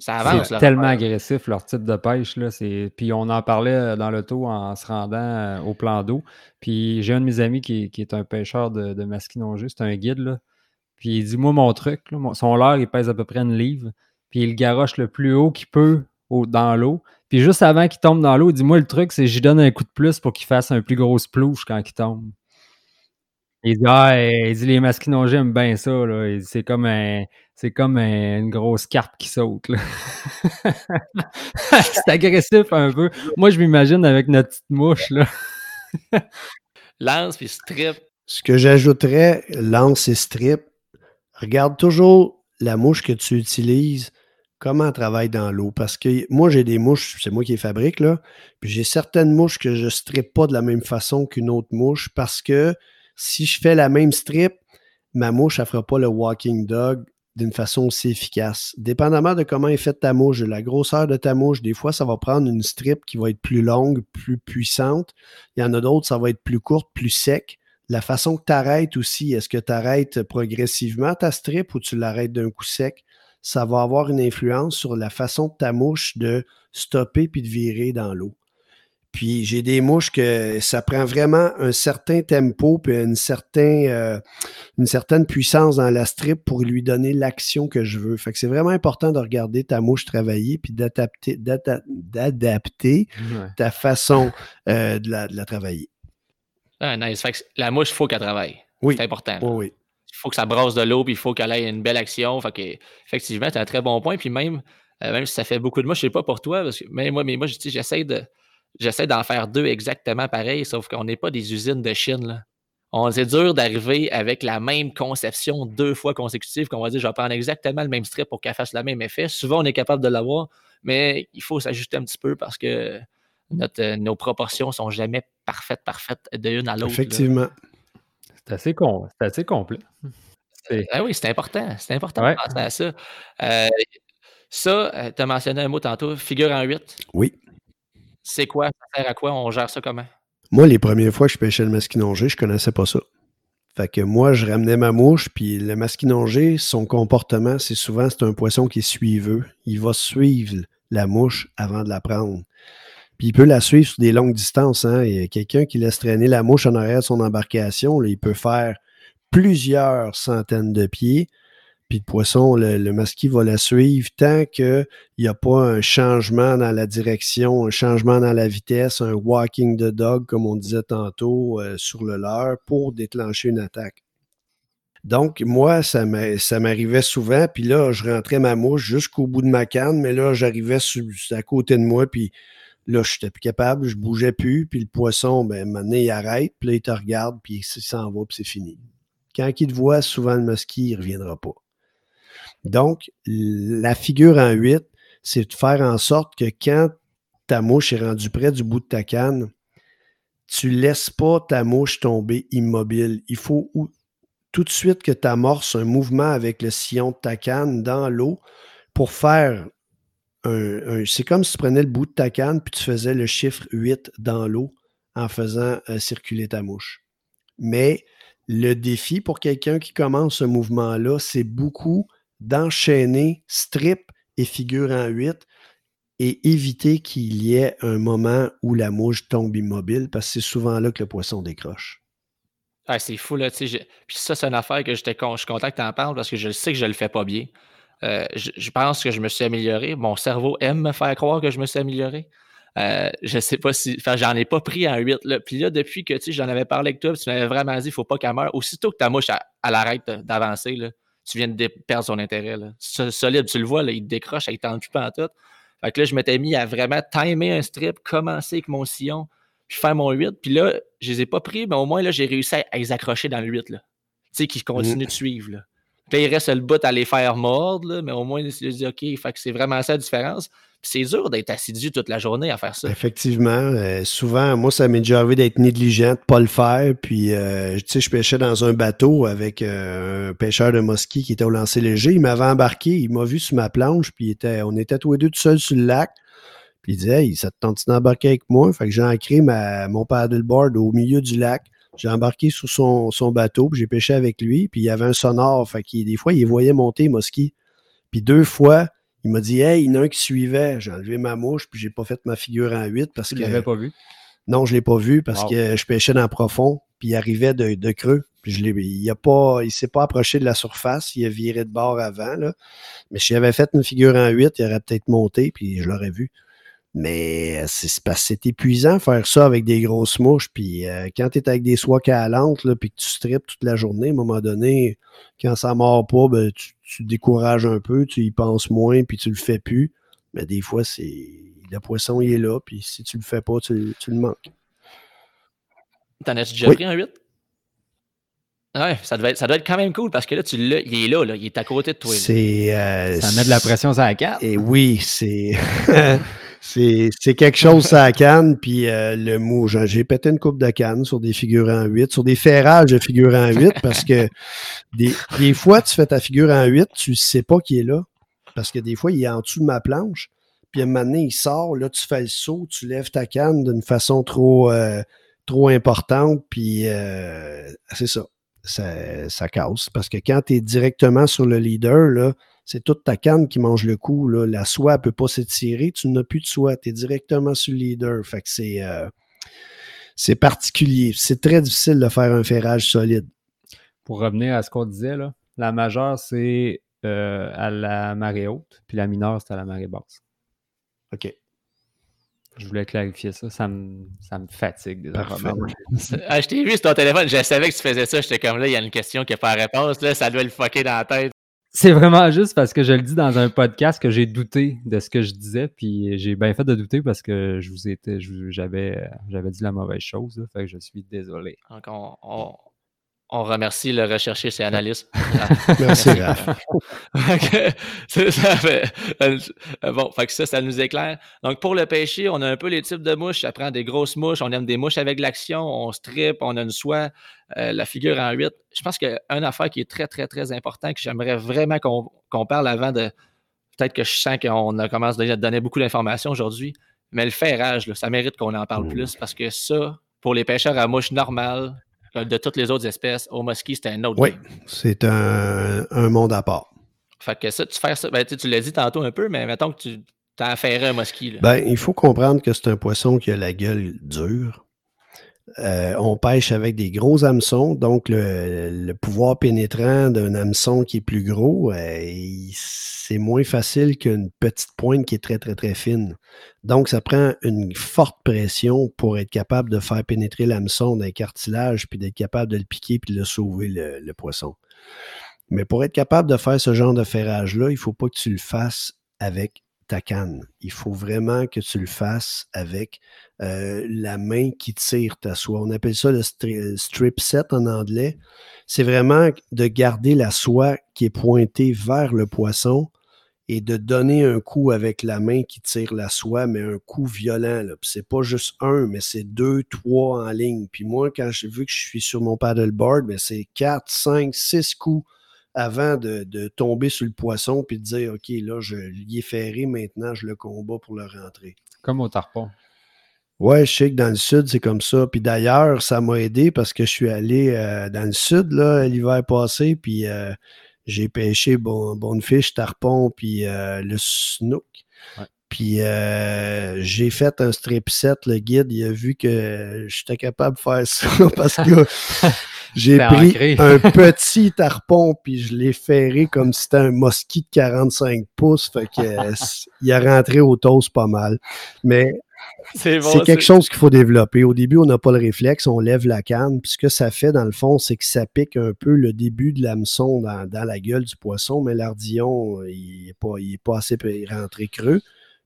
ça avance. C'est tellement agressif leur type de pêche. Là. Puis on en parlait euh, dans le taux en se rendant euh, au plan d'eau. Puis j'ai un de mes amis qui, est un pêcheur de, de masquinongé, c'est un guide. Là. Puis il dit Moi, mon truc, son leurre, il pèse à peu près une livre. Puis il garoche le plus haut qu'il peut dans l'eau. Puis juste avant qu'il tombe dans l'eau, il dit Moi, le truc, c'est que j'y donne un coup de plus pour qu'il fasse un plus gros splouche quand il tombe. Il dit, ah, il dit les masquinongés aiment bien ça. C'est comme, un, c'est comme une grosse carpe qui saute. c'est agressif un peu. Moi, je m'imagine avec notre petite mouche. Là. lance puis strip. Ce que j'ajouterais, lance et strip, regarde toujours la mouche que tu utilises, comment elle travaille dans l'eau. Parce que moi, j'ai des mouches, c'est moi qui les fabrique, là. Puis j'ai certaines mouches que je ne strip pas de la même façon qu'une autre mouche parce que si je fais la même strip, ma mouche, elle ne fera pas le walking dog d'une façon aussi efficace. Dépendamment de comment est faite ta mouche, de la grosseur de ta mouche, des fois, ça va prendre une strip qui va être plus longue, plus puissante. Il y en a d'autres, ça va être plus courte, plus sec. La façon que tu arrêtes aussi, est-ce que tu arrêtes progressivement ta strip ou tu l'arrêtes d'un coup sec? Ça va avoir une influence sur la façon de ta mouche de stopper puis de virer dans l'eau. Puis j'ai des mouches que ça prend vraiment un certain tempo puis une, certain, euh, une certaine puissance dans la strip pour lui donner l'action que je veux. Fait que c'est vraiment important de regarder ta mouche travailler puis d'adapter, d'adapter ta façon euh, de, la, travailler. Ah, nice. Fait que la mouche, il faut qu'elle travaille. Oui. C'est important. Oui, Il faut que ça brasse de l'eau puis il faut qu'elle ait une belle action. Fait que, effectivement, c'est un très bon point. Puis même, euh, même si ça fait beaucoup de mouches, je sais pas pour toi, parce que même moi, mais moi, j'essaie de J'essaie d'en faire deux exactement pareil, sauf qu'on n'est pas des usines de Chine. Là. On, c'est dur d'arriver avec la même conception deux fois consécutive qu'on va dire je vais prendre exactement le même strip pour qu'elle fasse le même effet. Souvent, on est capable de l'avoir, mais il faut s'ajuster un petit peu parce que notre, nos proportions sont jamais parfaites, parfaites de l'une à l'autre. Effectivement. C'est assez, con, c'est assez complet. Ah oui, c'est important. C'est important de penser à ça. Euh, ça, euh, tu as mentionné un mot tantôt, figure en 8. Oui. C'est quoi? Ça sert à quoi? On gère ça comment? Moi, les premières fois que je pêchais le masquinongé, je connaissais pas ça. Fait que moi, je ramenais ma mouche, puis le masquinongé, son comportement, c'est souvent, c'est un poisson qui est suiveux. Il va suivre la mouche avant de la prendre. Puis il peut la suivre sur des longues distances. Hein. Il y a quelqu'un qui laisse traîner la mouche en arrière de son embarcation. il peut faire plusieurs centaines de pieds. Puis le poisson, le, le masquis va la suivre tant qu'il n'y a pas un changement dans la direction, un changement dans la vitesse, un walking the dog, comme on disait tantôt, euh, sur le leurre pour déclencher une attaque. Donc, moi, ça m'arrivait souvent, puis là, je rentrais ma mouche jusqu'au bout de ma canne, mais là, j'arrivais à côté de moi, puis là, je n'étais plus capable, je bougeais plus, puis le poisson, ben, maintenant, il arrête, puis là, il te regarde, puis il s'en va, puis c'est fini. Quand il te voit, souvent, le musky, il ne reviendra pas. Donc, la figure en 8, c'est de faire en sorte que quand ta mouche est rendue près du bout de ta canne, tu ne laisses pas ta mouche tomber immobile. Il faut tout de suite que tu amorces un mouvement avec le sillon de ta canne dans l'eau pour faire c'est comme si tu prenais le bout de ta canne puis tu faisais le chiffre 8 dans l'eau en faisant euh, circuler ta mouche. Mais le défi pour quelqu'un qui commence ce mouvement-là, c'est beaucoup d'enchaîner strip et figure en 8 et éviter qu'il y ait un moment où la mouche tombe immobile parce que c'est souvent là que le poisson décroche. Ah, c'est fou, là. Puis ça, c'est une affaire que j'étais je suis content que tu en parles parce que je sais que je le fais pas bien. Euh, je, pense que je me suis amélioré. Mon cerveau aime me faire croire que je me suis amélioré. Euh, je sais pas si. Enfin, j'en ai pas pris en 8. Là. Puis là, depuis que j'en avais parlé avec toi, tu m'avais vraiment dit faut pas qu'elle meure. Aussitôt que ta mouche elle, arrête d'avancer, tu viens de perdre son intérêt. Là. Solide, tu le vois, là, il décroche, il plus pas tout. Fait que là, je m'étais mis à vraiment timer un strip, commencer avec mon sillon, puis faire mon 8. Puis là, je les ai pas pris, mais au moins, là, j'ai réussi à, les accrocher dans le 8. Là. Tu sais, qui continuent de suivre. Là. Puis il reste le bout à les faire mordre, mais au moins, il se dit, OK, fait que c'est vraiment ça la différence. c'est dur d'être assidu toute la journée à faire ça. Effectivement. Euh, souvent, moi, ça m'est déjà arrivé d'être négligent, de pas le faire. Puis, euh, tu sais, je pêchais dans un bateau avec euh, un pêcheur de mosquée qui était au lancer léger. Il m'avait embarqué, il m'a vu sur ma planche, puis était, on était tous les deux tout seuls sur le lac. Puis il disait, hey, ça te tente d'embarquer avec moi? Fait que j'ai ancré ma, mon paddleboard au milieu du lac. J'ai embarqué sur son, son bateau, puis j'ai pêché avec lui, puis il y avait un sonore. Fait des fois, il voyait monter Mosquée. Puis deux fois, il m'a dit Hey, il y en a un qui suivait. J'ai enlevé ma mouche, puis j'ai pas fait ma figure en 8 parce tu que. L'avais pas vu? Non, je l'ai pas vu parce que je pêchais dans le profond, puis il arrivait de, de creux. Puis je il a pas, il s'est pas approché de la surface, il a viré de bord avant, là. Mais si j'avais fait une figure en 8, il aurait peut-être monté, puis je l'aurais vu. Mais c'est parce c'est épuisant faire ça avec des grosses mouches. Puis euh, quand tu es avec des soies calantes, là, puis que tu strips toute la journée, à un moment donné, quand ça mord pas, ben, tu, tu, décourages un peu, tu y penses moins, puis tu le fais plus. Mais des fois, c'est le poisson, il est là, puis si tu le fais pas, tu, tu le manques. T'en as-tu déjà pris un 8? Ouais, ça, devait être, ça doit être quand même cool parce que là, tu l'as, il est là, là, il est à côté de toi. C'est, euh, ça met de la pression sur la carte. Et oui, c'est. C'est quelque chose à canne, puis euh, le mou. J'ai pété une coupe de canne sur des figures en 8, sur des ferrages de figures en 8, parce que des, des, fois, tu fais ta figure en 8, tu sais pas qui est là. Parce que des fois, il est en dessous de ma planche. Puis à un moment donné, il sort, là, tu fais le saut, tu lèves ta canne d'une façon trop, euh, trop importante, puis euh, c'est ça. ça. Ça casse. Parce que quand tu es directement sur le leader, là, c'est toute ta canne qui mange le coup. Là. La soie ne peut pas s'étirer, tu n'as plus de soie, tu es directement sur le leader. Fait que c'est, euh, c'est particulier. C'est très difficile de faire un ferrage solide. Pour revenir à ce qu'on disait, là, la majeure, c'est euh, à la marée haute, puis la mineure, c'est à la marée basse. OK. Je voulais clarifier ça. Ça me, ça me fatigue des ah, Je t'ai vu sur ton téléphone. Je savais que tu faisais ça. J'étais comme là, il y a une question qui n'a pas réponse. Là, ça doit le fucker dans la tête. C'est vraiment juste parce que je le dis dans un podcast que j'ai douté de ce que je disais, puis j'ai bien fait de douter parce que je vous étais, j'avais, j'avais dit la mauvaise chose, fait que je suis désolé. Donc on, on remercie le recherché et analyste. Merci, Raph. ça fait, euh, bon, fait que ça, ça nous éclaire. Donc, pour le pêcher, on a un peu les types de mouches. Ça prend des grosses mouches. On aime des mouches avec l'action. On strip, on a une soie, euh, la figure en 8. Je pense qu'une affaire qui est très, très, très important, que j'aimerais vraiment qu'on parle avant de. Peut-être que je sens qu'on a commencé à donner beaucoup d'informations aujourd'hui, mais le ferrage, ça mérite qu'on en parle mmh. plus parce que ça, pour les pêcheurs à mouches normales, de toutes les autres espèces, au mosquée, c'est un autre. Oui, c'est un, monde à part. Fait que ça, tu fais ça, ben, tu l'as dit tantôt un peu, mais mettons que tu t'as affairé un mosquée. Ben, il faut comprendre que c'est un poisson qui a la gueule dure. Euh, on pêche avec des gros hameçons, donc le, pouvoir pénétrant d'un hameçon qui est plus gros, euh, c'est moins facile qu'une petite pointe qui est très, très, très fine. Donc, ça prend une forte pression pour être capable de faire pénétrer l'hameçon d'un cartilage, puis d'être capable de le piquer, puis de le sauver, le, poisson. Mais pour être capable de faire ce genre de ferrage-là, il ne faut pas que tu le fasses avec ta. Il faut vraiment que tu le fasses avec euh, la main qui tire ta soie. On appelle ça le strip set en anglais. C'est vraiment de garder la soie qui est pointée vers le poisson et de donner un coup avec la main qui tire la soie, mais un coup violent. C'est pas juste un, mais c'est deux, trois en ligne. Puis moi, quand j'ai vu que je suis sur mon paddleboard, ben, c'est quatre, cinq, six coups avant de, tomber sur le poisson puis de dire OK, là, je l'y ai ferré, maintenant je le combats pour le rentrer. Comme au tarpon. Ouais, je sais que dans le sud, c'est comme ça. Puis d'ailleurs, ça m'a aidé parce que je suis allé euh, dans le sud l'hiver passé, puis euh, j'ai pêché bon, bonne fiche, tarpon, puis euh, le snook. Puis j'ai fait un strip set, le guide, il a vu que j'étais capable de faire ça parce que J'ai pris un petit tarpon puis je l'ai ferré comme si c'était un mosquit de 45 pouces. Fait que il a rentré au toast pas mal. Mais c'est quelque chose qu'il faut développer. Au début, on n'a pas le réflexe, on lève la canne. Puis ce que ça fait, dans le fond, c'est que ça pique un peu le début de l'hameçon dans, dans la gueule du poisson, mais l'ardillon, il n'est pas, il est pas assez rentré creux.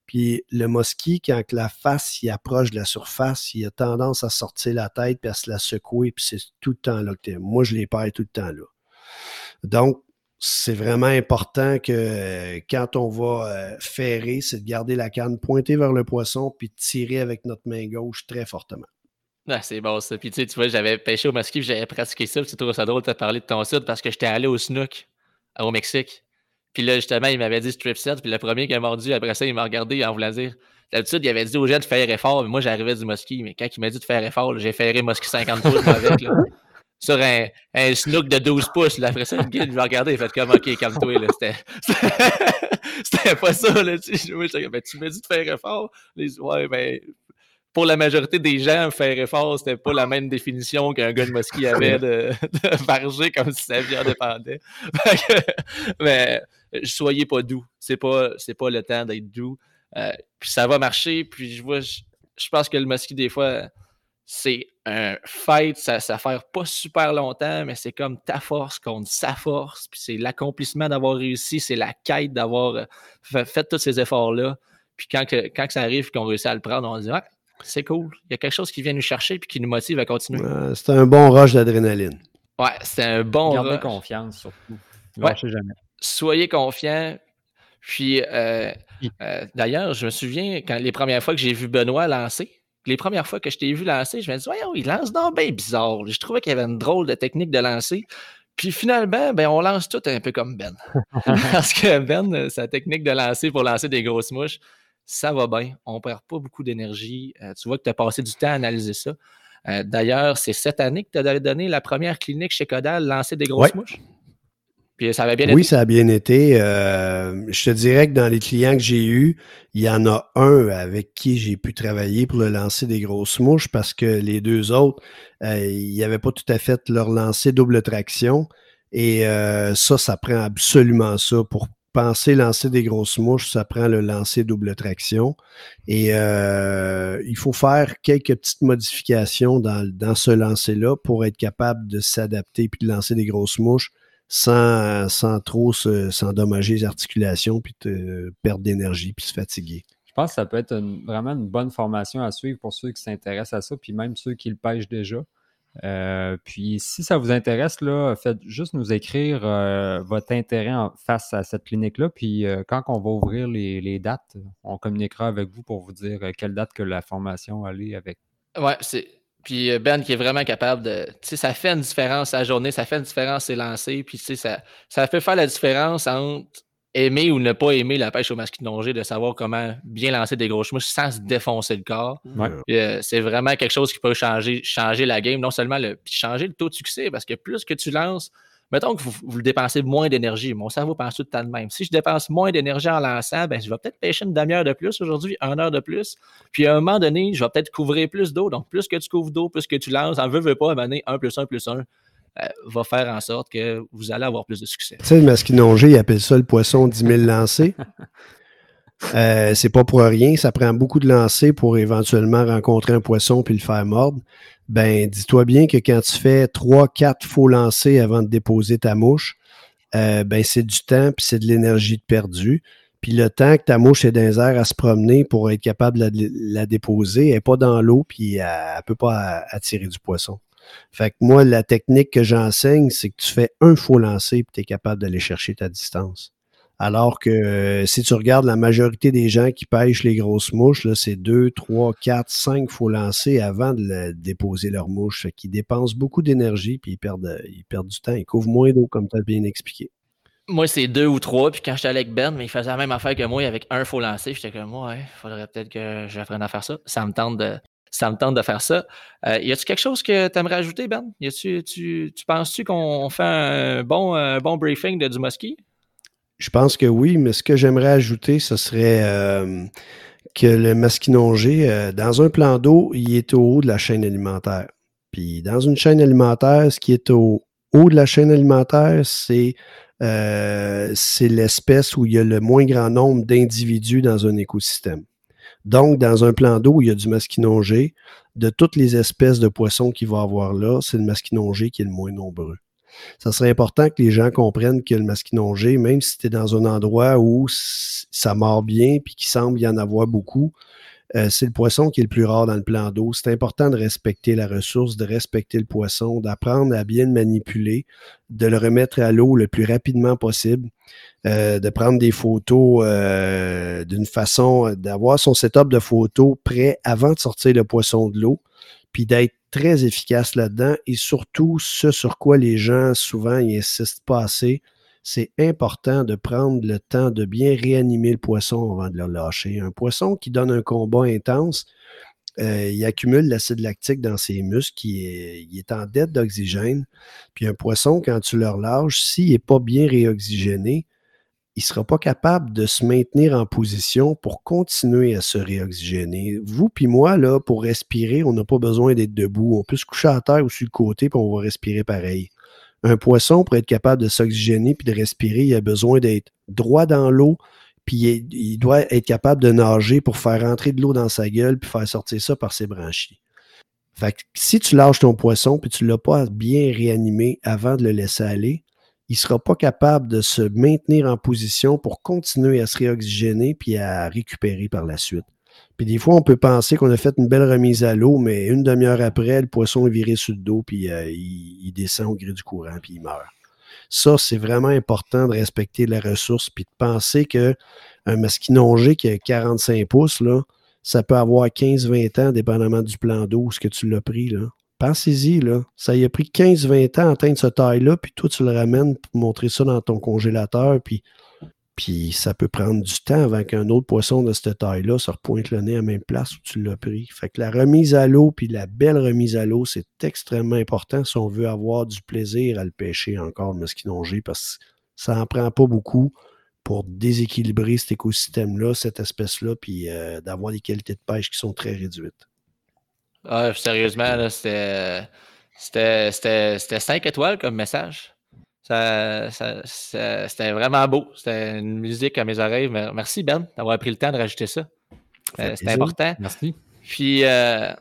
Puis le mosquit, quand la face il approche de la surface, il a tendance à sortir la tête puis à se la secouer, puis c'est tout le temps là que Moi, je les perds tout le temps là. Donc, c'est vraiment important que quand on va euh, ferrer, c'est de garder la canne pointée vers le poisson puis tirer avec notre main gauche très fortement. Ah, c'est bon ça. Puis tu, vois, j'avais pêché au mosquée, j'avais pratiqué ça. Tu trouves ça drôle de te parler de ton site parce que j'étais allé au snook au Mexique. Puis là, justement, il m'avait dit strip set. Puis le premier qui a mordu, après ça, il m'a regardé en voulant dire. D'habitude, il avait dit aux gens de faire effort. Mais moi, j'arrivais du mosquée. Mais quand il m'a dit de faire effort, j'ai ferré mosquée 50 pouces avec. Là. Sur un, un, snook de 12 pouces. Là. Après ça, le guide, il m'a regardé. Il fait comme, OK, calme-toi. C'était pas ça. Là. Tu, ben, tu m'as dit de faire effort. Les, ouais, ben, pour la majorité des gens, faire effort, c'était pas la même définition qu'un gars de mosquée avait de, de comme si sa vie en dépendait. mais soyez pas doux. C'est pas, c'est pas le temps d'être doux. Euh, puis ça va marcher. Puis je vois, je, pense que le mosquée, des fois, c'est un fight, ça, ça fait pas super longtemps, mais c'est comme ta force contre sa force. Puis c'est l'accomplissement d'avoir réussi, c'est la quête d'avoir euh, fait, fait, tous ces efforts-là. Puis quand, que, quand ça arrive qu'on réussit à le prendre, on se dit ah, c'est cool. Il y a quelque chose qui vient nous chercher puis qui nous motive à continuer. c'est un bon rush d'adrénaline. Ouais, c'est un bon Gardez confiance surtout. Lâchez jamais. Soyez confiants. Puis, euh, euh, d'ailleurs, je me souviens quand les premières fois que j'ai vu Benoît lancer, les premières fois que je t'ai vu lancer, je me dis, voyons, il lance donc bien bizarre. Je trouvais qu'il y avait une drôle de technique de lancer. Puis finalement, ben, on lance tout un peu comme Ben. Parce que Ben, sa technique de lancer pour lancer des grosses mouches, ça va bien. On ne perd pas beaucoup d'énergie. Euh, tu vois que tu as passé du temps à analyser ça. Euh, d'ailleurs, c'est cette année que tu as donné la première clinique chez Codal, lancer des grosses mouches? Puis ça avait bien été. Oui, ça a bien été. Euh, je te dirais que dans les clients que j'ai eus, il y en a un avec qui j'ai pu travailler pour le lancer des grosses mouches parce que les deux autres, ils n'avaient pas tout à fait leur lancer double traction. Et ça, ça prend absolument ça pour penser lancer des grosses mouches, ça prend le lancer double traction. Et euh, il faut faire quelques petites modifications dans, dans ce lancer-là pour être capable de s'adapter puis de lancer des grosses mouches sans, sans trop s'endommager les articulations puis de perdre d'énergie puis se fatiguer. Je pense que ça peut être vraiment une bonne formation à suivre pour ceux qui s'intéressent à ça, puis même ceux qui le pêchent déjà. Euh, puis si ça vous intéresse, là, faites juste nous écrire euh, votre intérêt face à cette clinique-là. Puis euh, quand on va ouvrir les, dates, on communiquera avec vous pour vous dire quelle date que la formation allait avec. Ouais, c'est. Puis Ben qui est vraiment capable de. Tu sais, ça fait une différence à la journée, ça fait une différence c'est lancé. Puis tu sais, ça, ça fait faire la différence entre aimer ou ne pas aimer la pêche au masquinongé, de savoir comment bien lancer des grosses mouches sans se défoncer le corps. Euh, c'est vraiment quelque chose qui peut changer, changer la game, non seulement le, changer le taux de succès, parce que plus que tu lances, mettons que vous, vous dépensez moins d'énergie. Mon cerveau pense tout le temps de même. Si je dépense moins d'énergie en lançant, ben, je vais peut-être pêcher une demi-heure de plus aujourd'hui, une heure de plus. Puis à un moment donné, je vais peut-être couvrir plus d'eau. Donc, plus que tu couvres d'eau, plus que tu lances, en veux, veux pas, à un moment donné, 1 plus 1 plus 1 euh, va faire en sorte que vous allez avoir plus de succès. Tu sais, le masquinongé, il appelle ça le poisson 10 000 lancés. Euh, c'est pas pour rien, ça prend beaucoup de lancers pour éventuellement rencontrer un poisson puis le faire mordre. Ben, dis-toi bien que quand tu fais 3-4 faux lancers avant de déposer ta mouche, euh, ben, c'est du temps puis c'est de l'énergie de perdu. Puis le temps que ta mouche est dans les airs à se promener pour être capable de la, déposer, elle n'est pas dans l'eau puis elle ne peut pas attirer du poisson. Fait que moi, la technique que j'enseigne, c'est que tu fais un faux lancer et tu es capable d'aller chercher ta distance. Alors que euh, si tu regardes la majorité des gens qui pêchent les grosses mouches, c'est deux, trois, quatre, cinq faux lancers avant de déposer leur mouche. Fait qu'ils dépensent beaucoup d'énergie puis ils perdent, ils perdent du temps. Ils couvrent moins d'eau, comme tu as bien expliqué. Moi, c'est deux ou trois. Puis quand j'étais avec Ben, mais il faisait la même affaire que moi avec un faux lancer. J'étais comme, ouais, il faudrait peut-être que j'apprenne à faire ça. Ça me tente de, ça me tente de faire ça. Euh, y a-tu quelque chose que tu aimerais ajouter, Ben? Y tu, tu, penses-tu qu'on fait un bon, bon briefing de du mosquée? Je pense que oui, mais ce que j'aimerais ajouter, ce serait euh, que le masquinongé, euh, dans un plan d'eau, il est au haut de la chaîne alimentaire. Puis dans une chaîne alimentaire, ce qui est au haut de la chaîne alimentaire, c'est c'est l'espèce où il y a le moins grand nombre d'individus dans un écosystème. Donc, dans un plan d'eau il y a du masquinongé, de toutes les espèces de poissons qu'il va avoir là, c'est le masquinongé qui est le moins nombreux. Ça serait important que les gens comprennent que le masquinongé, même si tu es dans un endroit où ça mord bien puis qu'il semble y en avoir beaucoup, euh, c'est le poisson qui est le plus rare dans le plan d'eau. C'est important de respecter la ressource, de respecter le poisson, d'apprendre à bien le manipuler, de le remettre à l'eau le plus rapidement possible, euh, de prendre des photos euh, d'une façon, d'avoir son setup de photos prêt avant de sortir le poisson de l'eau, puis d'être très efficace là-dedans et surtout ce sur quoi les gens souvent ils insistent pas assez, c'est important de prendre le temps de bien réanimer le poisson avant de le lâcher. Un poisson qui donne un combat intense, euh, il accumule l'acide lactique dans ses muscles, il est, il est en dette d'oxygène. Puis un poisson, quand tu le relâches, s'il n'est pas bien réoxygéné, il ne sera pas capable de se maintenir en position pour continuer à se réoxygéner. Vous puis moi, là, pour respirer, on n'a pas besoin d'être debout. On peut se coucher à terre ou sur le côté, puis on va respirer pareil. Un poisson, pour être capable de s'oxygéner puis de respirer, il a besoin d'être droit dans l'eau, puis il, doit être capable de nager pour faire rentrer de l'eau dans sa gueule puis faire sortir ça par ses branchies. Fait si tu lâches ton poisson puis tu ne l'as pas bien réanimé avant de le laisser aller, il ne sera pas capable de se maintenir en position pour continuer à se réoxygéner puis à récupérer par la suite. Puis des fois, on peut penser qu'on a fait une belle remise à l'eau, mais une demi-heure après, le poisson est viré sur le dos, puis euh, il, descend au gré du courant, puis il meurt. Ça, c'est vraiment important de respecter la ressource, puis de penser qu'un masquinongé qui a 45 pouces, là, ça peut avoir 15-20 ans, dépendamment du plan d'eau, ce que tu l'as pris. Là. Pensez-y, là. Ça y a pris 15-20 ans à atteindre ce taille-là, puis toi, tu le ramènes pour montrer ça dans ton congélateur, puis puis ça peut prendre du temps avant qu'un autre poisson de cette taille-là se repointe le nez à la même place où tu l'as pris. Fait que la remise à l'eau, puis la belle remise à l'eau, c'est extrêmement important si on veut avoir du plaisir à le pêcher encore, le mesquinongé, parce que ça n'en prend pas beaucoup pour déséquilibrer cet écosystème-là, cette espèce-là, puis euh, d'avoir des qualités de pêche qui sont très réduites. Ah, sérieusement, c'était 5 étoiles comme message. Ça, c'était vraiment beau. C'était une musique à mes oreilles. Merci, Ben, d'avoir pris le temps de rajouter ça. Euh, c'était important. Merci. Puis, euh,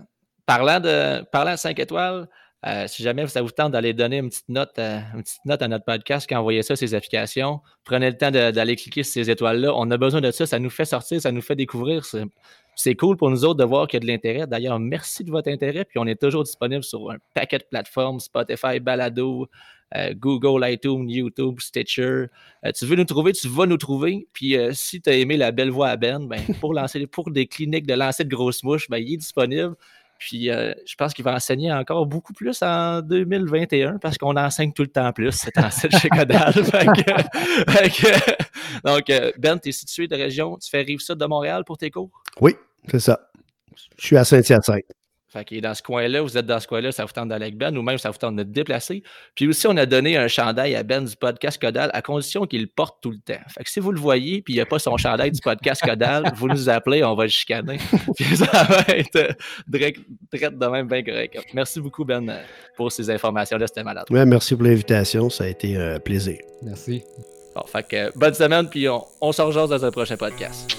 parlant, de, parlant de 5 étoiles, euh, si jamais ça vous tente d'aller donner une petite note, une petite note à notre podcast, quand envoyez ça ces applications, prenez le temps d'aller cliquer sur ces étoiles-là. On a besoin de ça. Ça nous fait sortir, ça nous fait découvrir. C'est cool pour nous autres de voir qu'il y a de l'intérêt. D'ailleurs, merci de votre intérêt. Puis on est toujours disponible sur un paquet de plateformes, Spotify, Balado, euh, Google, iTunes, YouTube, Stitcher. Euh, tu veux nous trouver, tu vas nous trouver. Puis euh, si tu as aimé la belle voix à Ben, ben pour, lancer, pour des cliniques de lancer de grosses mouches, ben, il est disponible. Puis je pense qu'il va enseigner encore beaucoup plus en 2021 parce qu'on enseigne tout le temps plus cet enseigne chez Codal. donc, Ben, tu es situé de région, tu fais rive sud de Montréal pour tes cours? Oui, c'est ça. Je suis à Saint-Hyacinthe. Fait qu'il est dans ce coin-là, vous êtes dans ce coin-là, ça vous tente d'aller avec Ben, ou même ça vous tente de déplacer. Puis aussi, on a donné un chandail à Ben du podcast Codal à condition qu'il le porte tout le temps. Fait que si vous le voyez, puis il n'y a pas son chandail du podcast Codal, vous nous appelez, on va le chicaner. puis ça va être direct, de même bien correct. Merci beaucoup, Ben, pour ces informations-là. C'était malade. Ouais, merci pour l'invitation. Ça a été un plaisir. Merci. Bon, fait que bonne semaine, puis on, on se rejoint dans un prochain podcast.